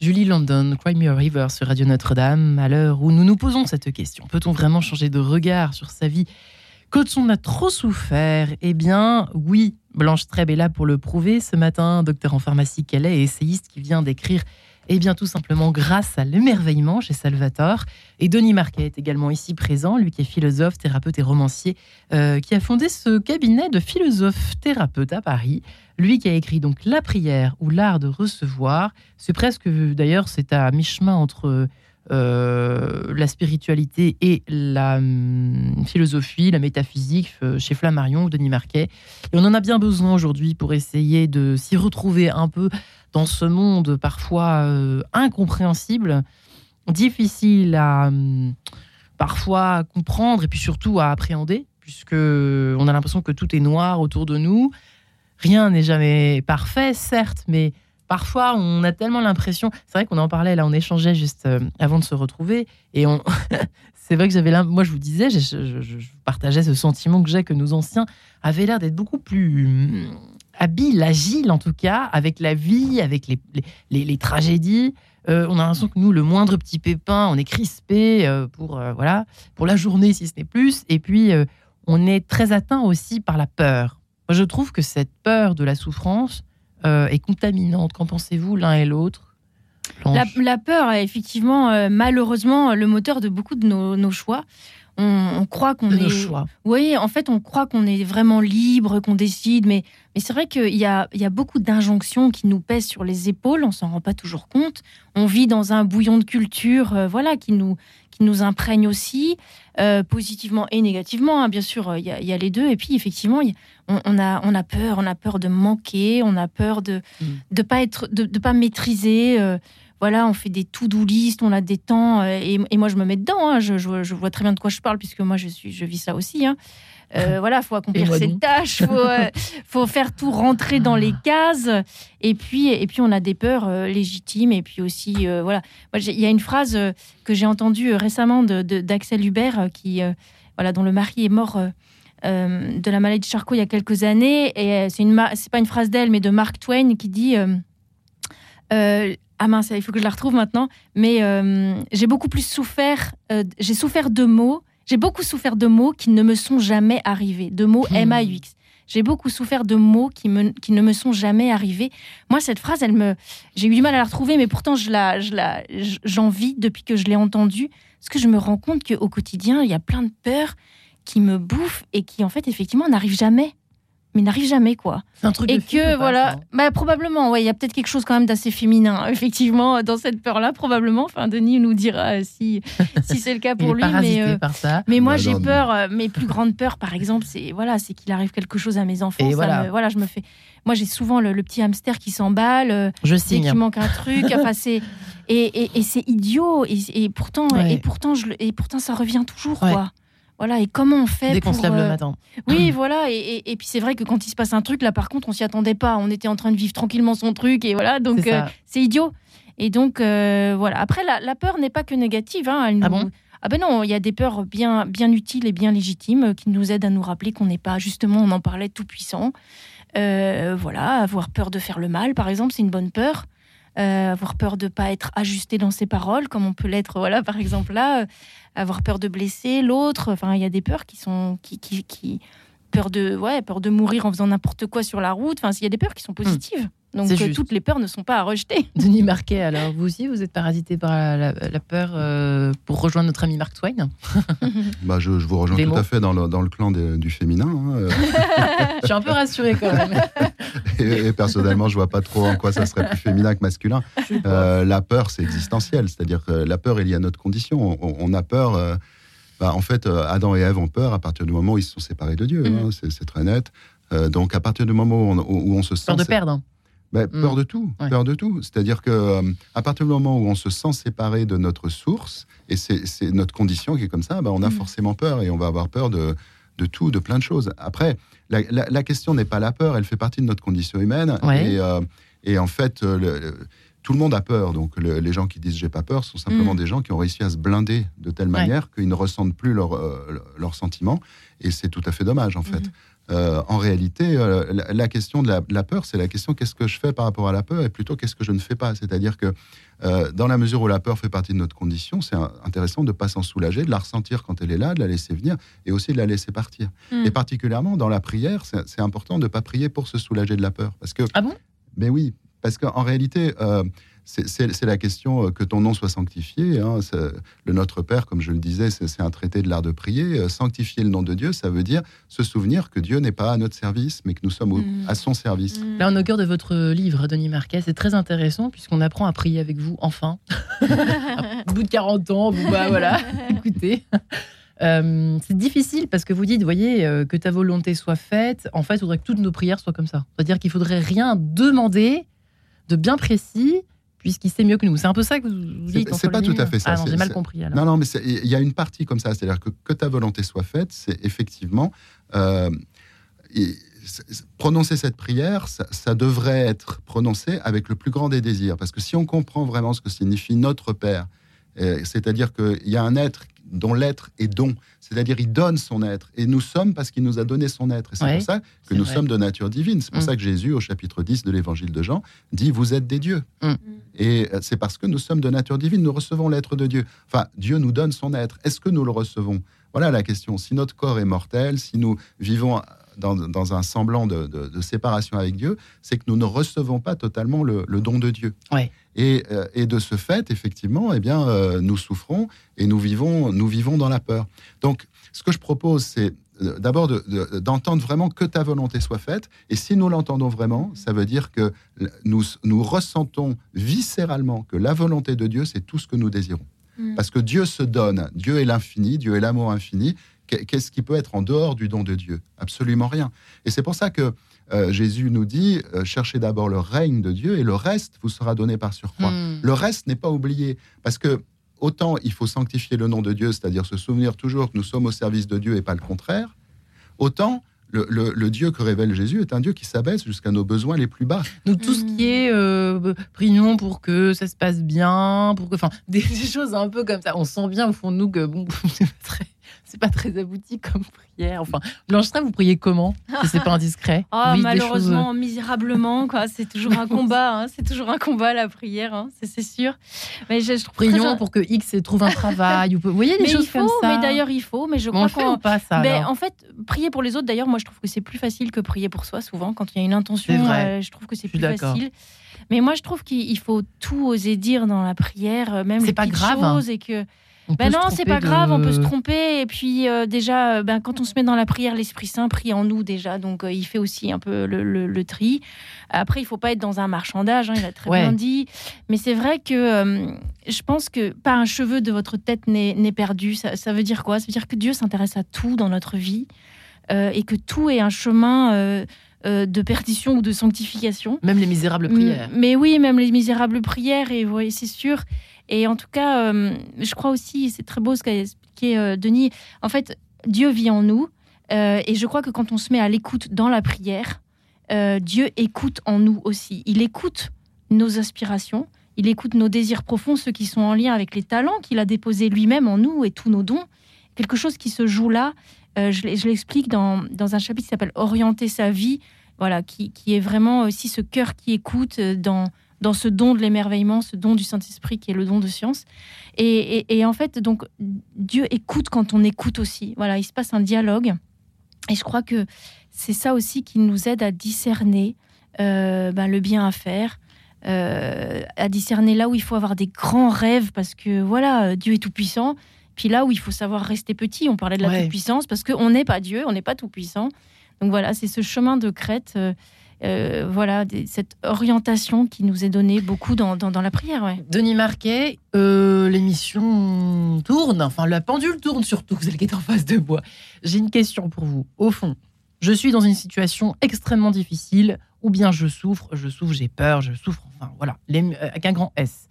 A: Julie London, Cry Me a River sur Radio Notre-Dame, à l'heure où nous nous posons cette question. Peut-on vraiment changer de regard sur sa vie quand on a trop souffert? Eh bien, oui. Blanche Treb est là pour le prouver. Ce matin, docteur en pharmacie qu'elle est essayiste qui vient d'écrire eh bien, tout simplement grâce à l'émerveillement chez Salvatore. Et Denis Marquet est également ici présent, lui qui est philosophe, thérapeute et romancier, euh, qui a fondé ce cabinet de philosophe-thérapeute à Paris. Lui qui a écrit donc La prière ou l'art de recevoir. C'est presque, d'ailleurs, c'est à mi-chemin entre euh, la spiritualité et la hum, philosophie, la métaphysique euh, chez Flammarion ou Denis Marquet. Et on en a bien besoin aujourd'hui pour essayer de s'y retrouver un peu dans ce monde parfois euh, incompréhensible, difficile à hum, parfois comprendre et puis surtout à appréhender, puisque on a l'impression que tout est noir autour de nous. Rien n'est jamais parfait, certes, mais parfois on a tellement l'impression. C'est vrai qu'on en parlait là, on échangeait juste euh, avant de se retrouver, et c'est vrai que j'avais moi je vous disais, je, partageais ce sentiment que j'ai que nos anciens avaient l'air d'être beaucoup plus hum, habiles, agiles en tout cas, avec la vie, avec les, tragédies. Euh, on a l'impression que nous, le moindre petit pépin, on est crispé euh, pour voilà pour la journée si ce n'est plus. Et puis on est très atteint aussi par la peur. Moi, je trouve que cette peur de la souffrance euh, est contaminante. Qu'en pensez-vous l'un et l'autre
B: La, peur est effectivement, euh, malheureusement, le moteur de beaucoup de nos choix. On, on croit qu'on est.
A: choix.
B: Oui, en fait, on croit qu'on est vraiment libre, qu'on décide, mais, mais c'est vrai qu'il y a, il y a beaucoup d'injonctions qui nous pèsent sur les épaules, on s'en rend pas toujours compte. On vit dans un bouillon de culture, euh, voilà, qui nous, qui nous imprègne aussi, euh, positivement et négativement. hein. Bien sûr, il y, y a les deux. Et puis, effectivement, y on, on a, on a peur, on a peur de manquer, on a peur de
A: Mm.
B: de pas être, de, de pas maîtriser. euh, voilà, on fait des to-do list, on a des temps, euh, et, et moi je me mets dedans. hein. je, je- je vois très bien de quoi je parle puisque moi je suis, je vis ça aussi. hein. Euh, voilà, faut accomplir ses
A: donc.
B: tâches, faut, euh, faut faire tout rentrer dans les cases. Et puis, et puis on a des peurs euh, légitimes. Et puis aussi, voilà, il y a une phrase que j'ai entendue récemment d'Axel Hubert, qui, voilà, dont le mari est mort. de la maladie de Charcot il y a quelques années et c'est une c'est pas une phrase d'elle mais de Mark Twain qui dit euh, ah mince il faut que je la retrouve maintenant mais euh, j'ai beaucoup plus souffert euh, j'ai souffert de mots j'ai beaucoup souffert de mots qui ne me sont jamais arrivés de mots
A: Hmm.
B: M-A-U-X j'ai beaucoup souffert de mots qui, me, qui ne me sont jamais arrivés. Moi, cette phrase, elle me, j'ai eu du mal à la retrouver, mais pourtant, je la, je la, j'en vis depuis que je l'ai entendue, parce que je me rends compte qu'au quotidien, il y a plein de peurs qui me bouffe et qui, en fait, effectivement, n'arrive jamais. Mais n'arrive jamais, quoi.
A: C'est un truc
B: Et que, voilà,
A: ça
B: bah, probablement, ouais, il y a peut-être quelque chose quand même d'assez féminin, effectivement, dans cette peur-là, probablement. Enfin, Denis nous dira euh, si, si c'est le cas
A: Il
B: pour
A: est
B: lui. Mais, euh,
A: par ça.
B: mais moi, j'ai
C: non,
B: peur, euh, mes plus grandes peurs, par exemple, c'est voilà, c'est qu'il arrive quelque chose à mes enfants.
A: Et
B: ça
A: voilà.
B: me- voilà, je me fais. Moi, j'ai souvent le, le petit hamster qui s'emballe. euh,
A: Je signe.
B: qu'il manque un truc. enfin, c'est et, et, et c'est idiot. Et, et pourtant,
A: Ouais.
B: et pourtant, je, et pourtant, ça revient toujours,
A: Ouais.
B: quoi. Voilà. Et comment on fait
A: Dès qu'on se lève le
B: euh,
A: matin.
B: Oui, voilà. Et, et, et puis c'est vrai que quand il se passe un truc, là, par contre, on s'y attendait pas. On était en train de vivre tranquillement son truc, et voilà. Donc
A: C'est
B: euh, idiot. Et donc euh, voilà. Après, la, la peur n'est pas que négative. hein. Elle
A: Ah
B: nous-
A: bon?
B: Ah ben non, il y a des peurs bien, bien utiles et bien légitimes qui nous aident à nous rappeler qu'on n'est pas, justement, on en parlait, tout puissant. Euh, voilà, avoir peur de faire le mal, par exemple, c'est une bonne peur. Euh, avoir peur de pas être ajusté dans ses paroles, comme on peut l'être, voilà, par exemple là. Euh, avoir peur de blesser l'autre. Enfin, il y a des peurs qui sont, qui, qui, qui- peur de, ouais, peur de mourir en faisant n'importe quoi sur la route. Enfin, il y a des peurs qui sont positives. Donc,
A: Hmm. C'est
B: euh, toutes les peurs ne sont pas à rejeter.
A: Denis Marquet, alors vous aussi, vous êtes parasité par la, la- la peur euh, pour rejoindre notre ami Mark Twain
C: Bah, je, je vous rejoins
A: Des
C: tout
A: mots.
C: à fait dans le, dans le clan des- du féminin. hein, euh,
A: Je suis un peu rassurée quand même.
C: et, et personnellement, je vois pas trop en quoi ça serait plus féminin que masculin. Euh, la peur, c'est existentiel. C'est-à-dire que la peur est liée à notre condition. On, on a peur. Bah, en fait, euh, Adam et Ève ont peur à partir du moment où ils se sont séparés de Dieu.
A: Mhm.
C: hein, c'est très net. Euh, donc, à partir du moment où on, où on se sent
A: Peur de perdre.
C: bah,
A: Mm.
C: peur de tout,
A: Ouais.
C: peur de tout. C'est-à-dire que euh, à partir du moment où on se sent séparé de notre source, et c'est notre condition qui est comme ça, bah, on a
B: Mm.
C: forcément peur et on va avoir peur de, de tout, de plein de choses. Après, la, la- la question n'est pas la peur, elle fait partie de notre condition humaine.
A: Ouais.
C: Et, euh, et en fait, le- le- tout le monde a peur. Donc le- les gens qui disent j'ai pas peur sont simplement
B: Mm.
C: des gens qui ont réussi à se blinder de telle
A: Ouais.
C: manière qu'ils ne ressentent plus leurs euh, sentiments. Et c'est tout à fait dommage en fait.
B: Mhm.
C: Euh, en réalité, euh, la, la question de la, peur, c'est la question qu'est-ce que je fais par rapport à la peur et plutôt qu'est-ce que je ne fais pas? C'est-à-dire que dans la mesure où la peur fait partie de notre condition, c'est intéressant de ne pas s'en soulager, de la ressentir quand elle est là, de la laisser venir et aussi de la laisser partir.
B: Mm.
C: Et particulièrement dans la prière, c'est c'est important de ne pas prier pour se soulager de la peur. Parce que,
A: Ah bon?
C: Mais oui, parce qu'en réalité, euh, c'est- c'est c'est la question euh, que ton nom soit sanctifié. hein. Le Notre Père, comme je le disais, c'est c'est un traité de l'art de prier. Euh, Sanctifier le nom de Dieu, ça veut dire se souvenir que Dieu n'est pas à notre service, mais que nous sommes au-
B: Mm.
C: à son service.
B: Mm.
A: Là, on est au cœur de votre livre, Denis Marquet. C'est très intéressant puisqu'on apprend à prier avec vous, enfin. Au bout de 40 ans, bon, bah voilà, écoutez. Euh, c'est difficile parce que vous dites, voyez, euh, que ta volonté soit faite. En fait, il faudrait que toutes nos prières soient comme ça. C'est-à-dire qu'il faudrait rien demander de bien précis puisqu'il sait mieux que nous. C'est un peu ça que vous vous dites.
C: C'est- pas tout à fait ça.
A: Ah j'ai mal compris alors.
C: Non, non, mais c'est- il y a une partie comme ça, c'est-à-dire que, que ta volonté soit faite, c'est effectivement euh, et prononcer cette prière, ça, ça devrait être prononcé avec le plus grand des désirs, parce que si on comprend vraiment ce que signifie notre Père, c'est-à-dire qu'il y a un être dont l'être est don, c'est-à-dire il donne son être, et nous sommes parce qu'il nous a donné son être, et c'est
A: Ouais,
C: pour ça que nous
A: vrai.
C: sommes de nature divine. C'est pour
A: Mm.
C: ça que Jésus, au chapitre 10 de l'évangile de Jean, dit Vous êtes des dieux.
A: Mm.
C: Et euh, c'est parce que nous sommes de nature divine, nous recevons l'être de Dieu. Enfin, Dieu nous donne son être. Est-ce que nous le recevons? Voilà la question. Si notre corps est mortel, si nous vivons dans, dans un semblant de, de- de séparation avec Dieu, c'est que nous ne recevons pas totalement le, le don de Dieu.
A: Ouais.
C: Et, euh, et de ce fait, effectivement, eh bien, euh, nous souffrons et nous vivons, nous vivons dans la peur. Donc, ce que je propose, c'est euh, d'abord de- de- d'entendre vraiment que ta volonté soit faite. Et si nous l'entendons vraiment, ça veut dire que nous, nous ressentons viscéralement que la volonté de Dieu, c'est tout ce que nous désirons.
B: Mm.
C: Parce que Dieu se donne, Dieu est l'infini, Dieu est l'amour infini. Qu'est- Qu'est-ce qui peut être en dehors du don de Dieu? Absolument rien. Et c'est pour ça que euh, Jésus nous dit, euh, cherchez d'abord le règne de Dieu et le reste vous sera donné par surcroît.
A: Hmm.
C: Le reste n'est pas oublié, parce que autant il faut sanctifier le nom de Dieu, c'est-à-dire se souvenir toujours que nous sommes au service de Dieu et pas le contraire, autant le, le- le Dieu que révèle Jésus est un Dieu qui s'abaisse jusqu'à nos besoins les plus bas.
A: Donc tout ce qui est euh, prions pour que ça se passe bien, pour que, enfin, des, des choses un peu comme ça. On sent bien au fond de nous que bon, c'est pas très, c'est pas très abouti comme prière. Enfin, Blanche vous priez comment Si c'est pas indiscret.
B: Ah,
A: des
B: malheureusement, misérablement, quoi. C'est toujours un combat. hein. C'est toujours un combat la prière, hein. c'est sûr. Mais je, je trouve
A: choses-
B: très-
A: Prions pour que X trouve un travail. Ou, vous voyez des
B: mais
A: choses
B: il faut,
A: comme ça.
B: mais d'ailleurs il faut. Mais je
A: on
B: crois qu'on
A: pas ça
B: Ben,
A: alors
B: en fait, prier pour les autres, d'ailleurs, moi, je trouve que c'est plus facile que prier pour soi, souvent, quand il y a une intention. Euh, je trouve que c'est plus facile. Mais moi, je trouve qu'il il faut tout oser dire dans la prière, euh, même les
A: pas
B: petites
A: grave, hein.
B: choses, et que Ben non, c'est pas
A: de-
B: grave, on peut se tromper. Et puis euh, déjà, euh, ben, quand on se met dans la prière, l'Esprit Saint prie en nous déjà. Donc euh, il fait aussi un peu le, le- le tri. Après, il faut pas être dans un marchandage, hein, il a très
A: Ouais.
B: bien dit. Mais c'est vrai que euh, je pense que pas un cheveu de votre tête n'est perdu. Ça, ça veut dire quoi? Ça veut dire que Dieu s'intéresse à tout dans notre vie et que tout est un chemin euh, de perdition ou de sanctification.
A: Même les misérables prières.
B: Mais oui, même les misérables prières, et oui, c'est sûr. Et en tout cas, euh, je crois aussi, c'est très beau ce qu'a expliqué euh, Denis. En fait, Dieu vit en nous. euh, et je crois que quand on se met à l'écoute dans la prière, Dieu écoute en nous aussi. Il écoute nos aspirations, il écoute nos désirs profonds, ceux qui sont en lien avec les talents qu'il a déposés lui-même en nous et tous nos dons. Quelque chose qui se joue là. Je l'explique dans, dans un chapitre qui s'appelle Orienter sa vie voilà, qui, qui est vraiment aussi ce cœur qui écoute dans, dans ce don de l'émerveillement, ce don du Saint-Esprit qui est le don de science. Et, et- et en fait, donc, Dieu écoute quand on écoute aussi. Voilà, il se passe un dialogue. Et je crois que c'est ça aussi qui nous aide à discerner euh, ben, le bien à faire, euh, à discerner là où il faut avoir des grands rêves parce que voilà, Dieu est tout puissant. Puis là où il faut savoir rester petit, on parlait de la
A: Ouais.
B: toute-puissance parce qu'on n'est pas Dieu, on n'est pas tout puissant. Donc voilà, c'est ce chemin de crête, euh, euh, voilà, des- cette orientation qui nous est donnée beaucoup dans, dans, dans la prière. Ouais.
A: Denis Marquet, euh, l'émission tourne, enfin la pendule tourne surtout, celle qui est en face de moi. J'ai une question pour vous. Au fond, je suis dans une situation extrêmement difficile, ou bien je souffre, je souffre, j'ai peur, je souffre, enfin voilà, les- euh, avec un grand S.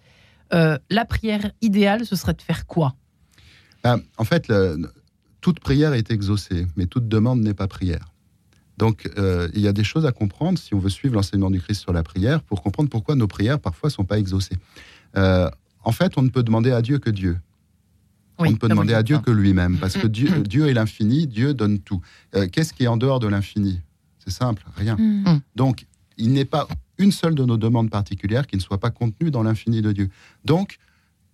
A: Euh, la prière idéale, ce serait de faire quoi?
C: Ben, en fait, le- toute prière est exaucée, mais toute demande n'est pas prière. Donc, euh, il y a des choses à comprendre si on veut suivre l'enseignement du Christ sur la prière, pour comprendre pourquoi nos prières parfois ne sont pas exaucées. Euh, en fait, on ne peut demander à Dieu que Dieu. on ne peut demander à Dieu que lui-même, parce que Dieu, Dieu est l'infini, Dieu donne tout. Euh, Qu'est-ce qui est en dehors de l'infini? C'est simple, rien.
B: Mm.
C: Donc, il n'est pas une seule de nos demandes particulières qui ne soit pas contenue dans l'infini de Dieu. Donc,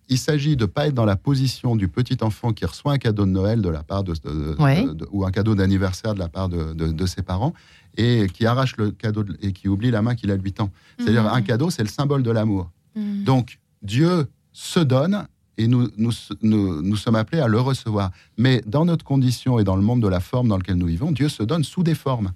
C: il s'agit de ne pas être dans la position du petit enfant qui reçoit un cadeau de Noël de la part de, de-
A: Ouais.
C: de- de- ou un cadeau d'anniversaire de la part de, ses parents et qui arrache le cadeau de- et qui oublie la main qu'il a de 8 ans. C'est-à-dire
B: Mhm.
C: un cadeau, c'est le symbole de l'amour.
B: Mm.
C: Donc, Dieu se donne et nous, nous, nous, nous sommes appelés à le recevoir. Mais dans notre condition et dans le monde de la forme dans lequel nous vivons, Dieu se donne sous des formes.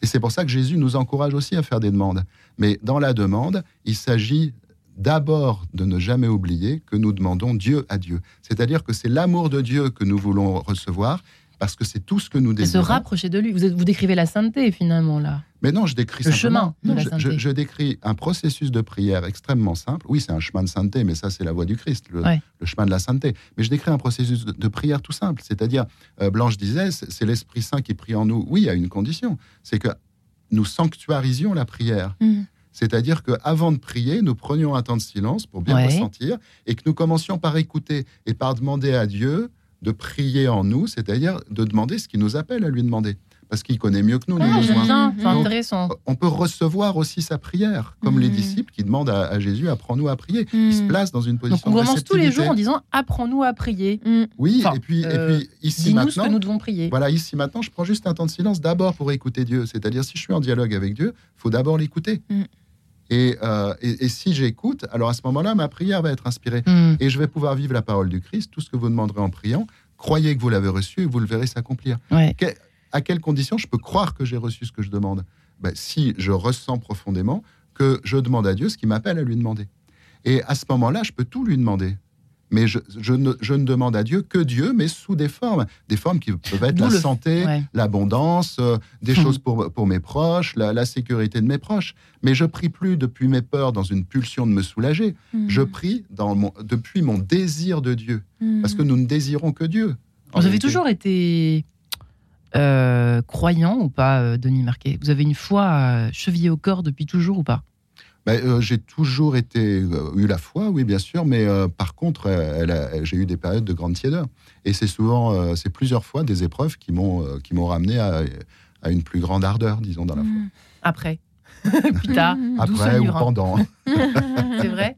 C: Et c'est pour ça que Jésus nous encourage aussi à faire des demandes. Mais dans la demande, il s'agit d'abord de ne jamais oublier que nous demandons Dieu à Dieu. C'est-à-dire que c'est l'amour de Dieu que nous voulons recevoir parce que c'est tout ce que nous
A: et se
C: désirons.
A: rapprocher de lui. Vous, êtes- vous décrivez la sainteté finalement là.
C: Mais non, je décris
A: Le
C: simplement.
A: chemin de
C: non,
A: la
C: je,
A: sainteté.
C: je- je décris un processus de prière extrêmement simple. Oui, c'est un chemin de sainteté, mais ça, c'est la voie du Christ, le,
A: Ouais.
C: le chemin de la sainteté. Mais je décris un processus de, de prière tout simple. C'est-à-dire, euh, Blanche disait, c'est l'Esprit Saint qui prie en nous. Oui, à une condition, c'est que nous sanctuarisions la prière.
B: Mm.
C: C'est-à-dire qu'avant de prier, nous prenions un temps de silence pour bien
A: Ouais.
C: ressentir et que nous commencions par écouter et par demander à Dieu de prier en nous, c'est-à-dire de demander ce qu'il nous appelle à lui demander. Parce qu'il connaît mieux que nous nos
A: Ah, j'aime
C: besoins.
B: Donc,
A: intéressant.
C: On peut recevoir aussi sa prière, comme les
B: Mhm.
C: disciples qui demandent à, à Jésus apprends-nous à prier. Ils se placent dans une
A: Donc
C: position
A: on
C: de
A: commence tous les jours en disant apprends-nous à prier.
B: Mm.
C: Oui,
A: Enfin,
C: et puis,
A: euh,
C: et puis ici
A: ce que
C: maintenant,
A: nous devons prier.
C: voilà, ici maintenant, je prends juste un temps de silence d'abord pour écouter Dieu. C'est-à-dire, si je suis en dialogue avec Dieu, faut d'abord l'écouter. Et, euh, et, et si j'écoute, alors à ce moment-là, ma prière va être inspirée.
A: Hmm.
C: Et je vais pouvoir vivre la parole du Christ. Tout ce que vous demanderez en priant, croyez que vous l'avez reçu et vous le verrez s'accomplir.
A: Ouais.
C: à quelles conditions je peux croire que j'ai reçu ce que je demande? Ben, Si je ressens profondément que je demande à Dieu ce qui m'appelle à lui demander. Et à ce moment-là, je peux tout lui demander. Mais je, je ne, je ne demande à Dieu que Dieu, mais sous des formes. Des formes qui peuvent être la
A: le-
C: santé,
A: Ouais.
C: l'abondance, euh, des
A: Hmm.
C: choses pour, pour mes proches, la, la sécurité de mes proches. Mais je prie plus depuis mes peurs dans une pulsion de me soulager.
B: Mm.
C: Je prie dans mon, depuis mon désir de Dieu.
B: Mm.
C: Parce que nous ne désirons que Dieu.
A: Vous avez toujours été euh, croyant ou pas, euh, Denis Marquet? Vous avez une foi chevillée au corps depuis toujours ou pas?
C: Ben, euh, j'ai toujours été euh, eu la foi, oui bien sûr, mais euh, par contre, euh, j'ai eu des périodes de grande tiédeur. Et c'est souvent, euh, c'est plusieurs fois des épreuves qui m'ont euh, qui m'ont ramené à, à une plus grande ardeur, disons dans la foi.
B: Mm.
A: Après Plus tard
B: Mm.
A: Douce
C: Après ou
A: hein.
C: pendant.
A: C'est vrai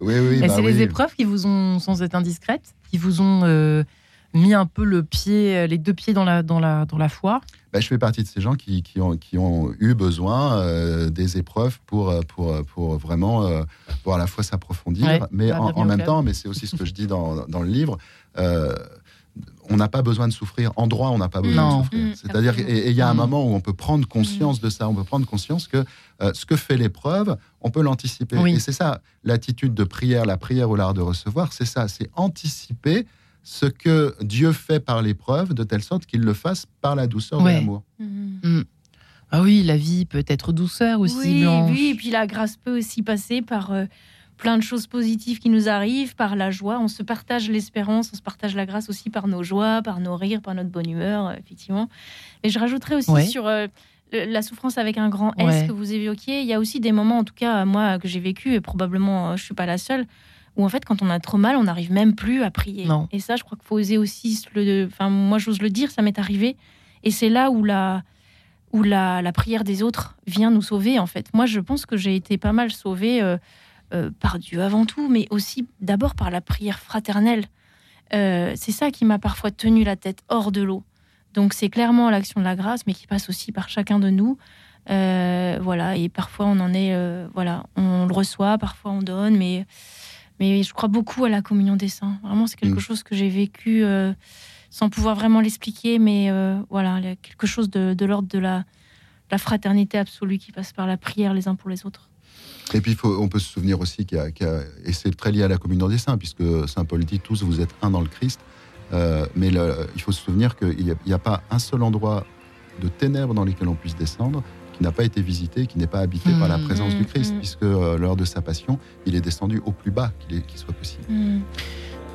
C: oui, oui.
A: Et
C: bah
A: c'est les épreuves qui vous ont, sans être indiscrètes, qui vous ont euh, mis un peu le pied, euh, les deux pieds dans la, dans la, dans la foi
C: Ben, je fais partie de ces gens qui, qui ont, qui ont eu besoin euh, des épreuves pour, euh, pour, pour vraiment euh, pour à la fois s'approfondir,
A: Ouais,
C: mais en, même temps, mais c'est aussi ce que je dis dans, dans le livre. euh, on n'a pas besoin de souffrir. En droit, on n'a pas besoin
A: Non.
C: de souffrir.
B: Mm,
C: C'est-à-dire,
B: absolument.
C: et il y a un
A: Mm.
C: moment où on peut prendre conscience de ça. On peut prendre conscience que euh, ce que fait l'épreuve, on peut l'anticiper.
A: Oui.
C: Et c'est ça, l'attitude de prière, la prière ou l'art de recevoir, c'est ça, c'est anticiper ce que Dieu fait par l'épreuve, de telle sorte qu'il le fasse par la douceur
A: Ouais.
C: de l'amour.
B: Mhm.
A: Ah oui, la vie peut être douceur aussi,
B: oui,
A: Blanche.
B: oui, et puis la grâce peut aussi passer par euh, plein de choses positives qui nous arrivent, par la joie. On se partage l'espérance, on se partage la grâce aussi par nos joies, par nos rires, par notre bonne humeur, euh, effectivement. Et je rajouterais aussi
A: Ouais.
B: sur euh, la souffrance avec un grand S
A: Ouais.
B: que vous évoquiez. Il y a aussi des moments, en tout cas moi, que j'ai vécu, et probablement je suis pas la seule, où en fait, quand on a trop mal, on n'arrive même plus à prier.
A: Non.
B: Et ça, je crois qu'il faut oser aussi le. Enfin, moi, j'ose le dire, ça m'est arrivé. Et c'est là où la où la, la prière des autres vient nous sauver, en fait. Moi, je pense que j'ai été pas mal sauvée euh, euh, par Dieu avant tout, mais aussi d'abord par la prière fraternelle. Euh, c'est ça qui m'a parfois tenu la tête hors de l'eau. Donc, c'est clairement l'action de la grâce, mais qui passe aussi par chacun de nous. Voilà, et parfois on en est, voilà, on le reçoit, parfois on donne, mais, mais je crois beaucoup à la communion des saints. Vraiment, c'est quelque
C: Mm.
B: chose que j'ai vécu euh, sans pouvoir vraiment l'expliquer, mais euh, voilà, il y a quelque chose de, de l'ordre de la, la fraternité absolue qui passe par la prière les uns pour les autres.
C: Et puis, faut- on peut se souvenir aussi qu'il y a, qu'il y a- et c'est très lié à la communion des saints, puisque Saint Paul dit tous, vous êtes un dans le Christ. Euh, mais le- il faut se souvenir qu'il n'y a, a pas un seul endroit de ténèbres dans lesquels on puisse descendre qui n'a pas été visité, qui n'est pas habité par la
A: Mm.
C: présence du
B: Mm,
C: Christ,
B: mm.
C: puisque euh, lors de sa passion, il est descendu au plus bas qu'il soit possible.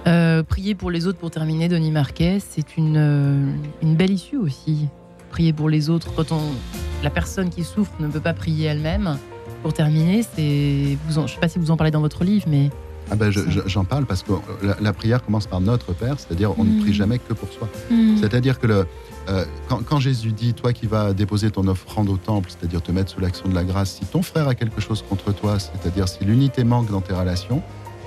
A: Euh, prier pour les autres pour terminer, Denis Marquet, c'est une, euh, une belle issue aussi. Prier pour les autres quand on, la personne qui souffre ne peut pas prier elle-même. Pour terminer, c'est, je ne sais pas si vous en parlez dans votre livre, mais
C: Ah ben, j'en parle parce que la, la prière commence par notre Père, c'est-à-dire on ne
B: Mm.
C: prie jamais que pour soi.
B: Mm.
C: C'est-à-dire que le, euh, quand, quand Jésus dit, toi qui vas déposer ton offrande au temple, c'est-à-dire te mettre sous l'action de la grâce, si ton frère a quelque chose contre toi, c'est-à-dire si l'unité manque dans tes relations,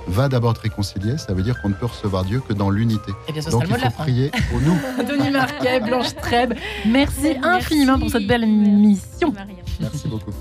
C: va d'abord te réconcilier. Ça veut dire qu'on ne peut recevoir Dieu que dans l'unité.
A: eh
C: Donc il faut
A: fin.
C: prier pour nous.
A: Denis Marquet, Blanche Trèbe, merci
B: Merci.
A: infiniment pour cette belle émission.
B: Maria.
C: Merci beaucoup.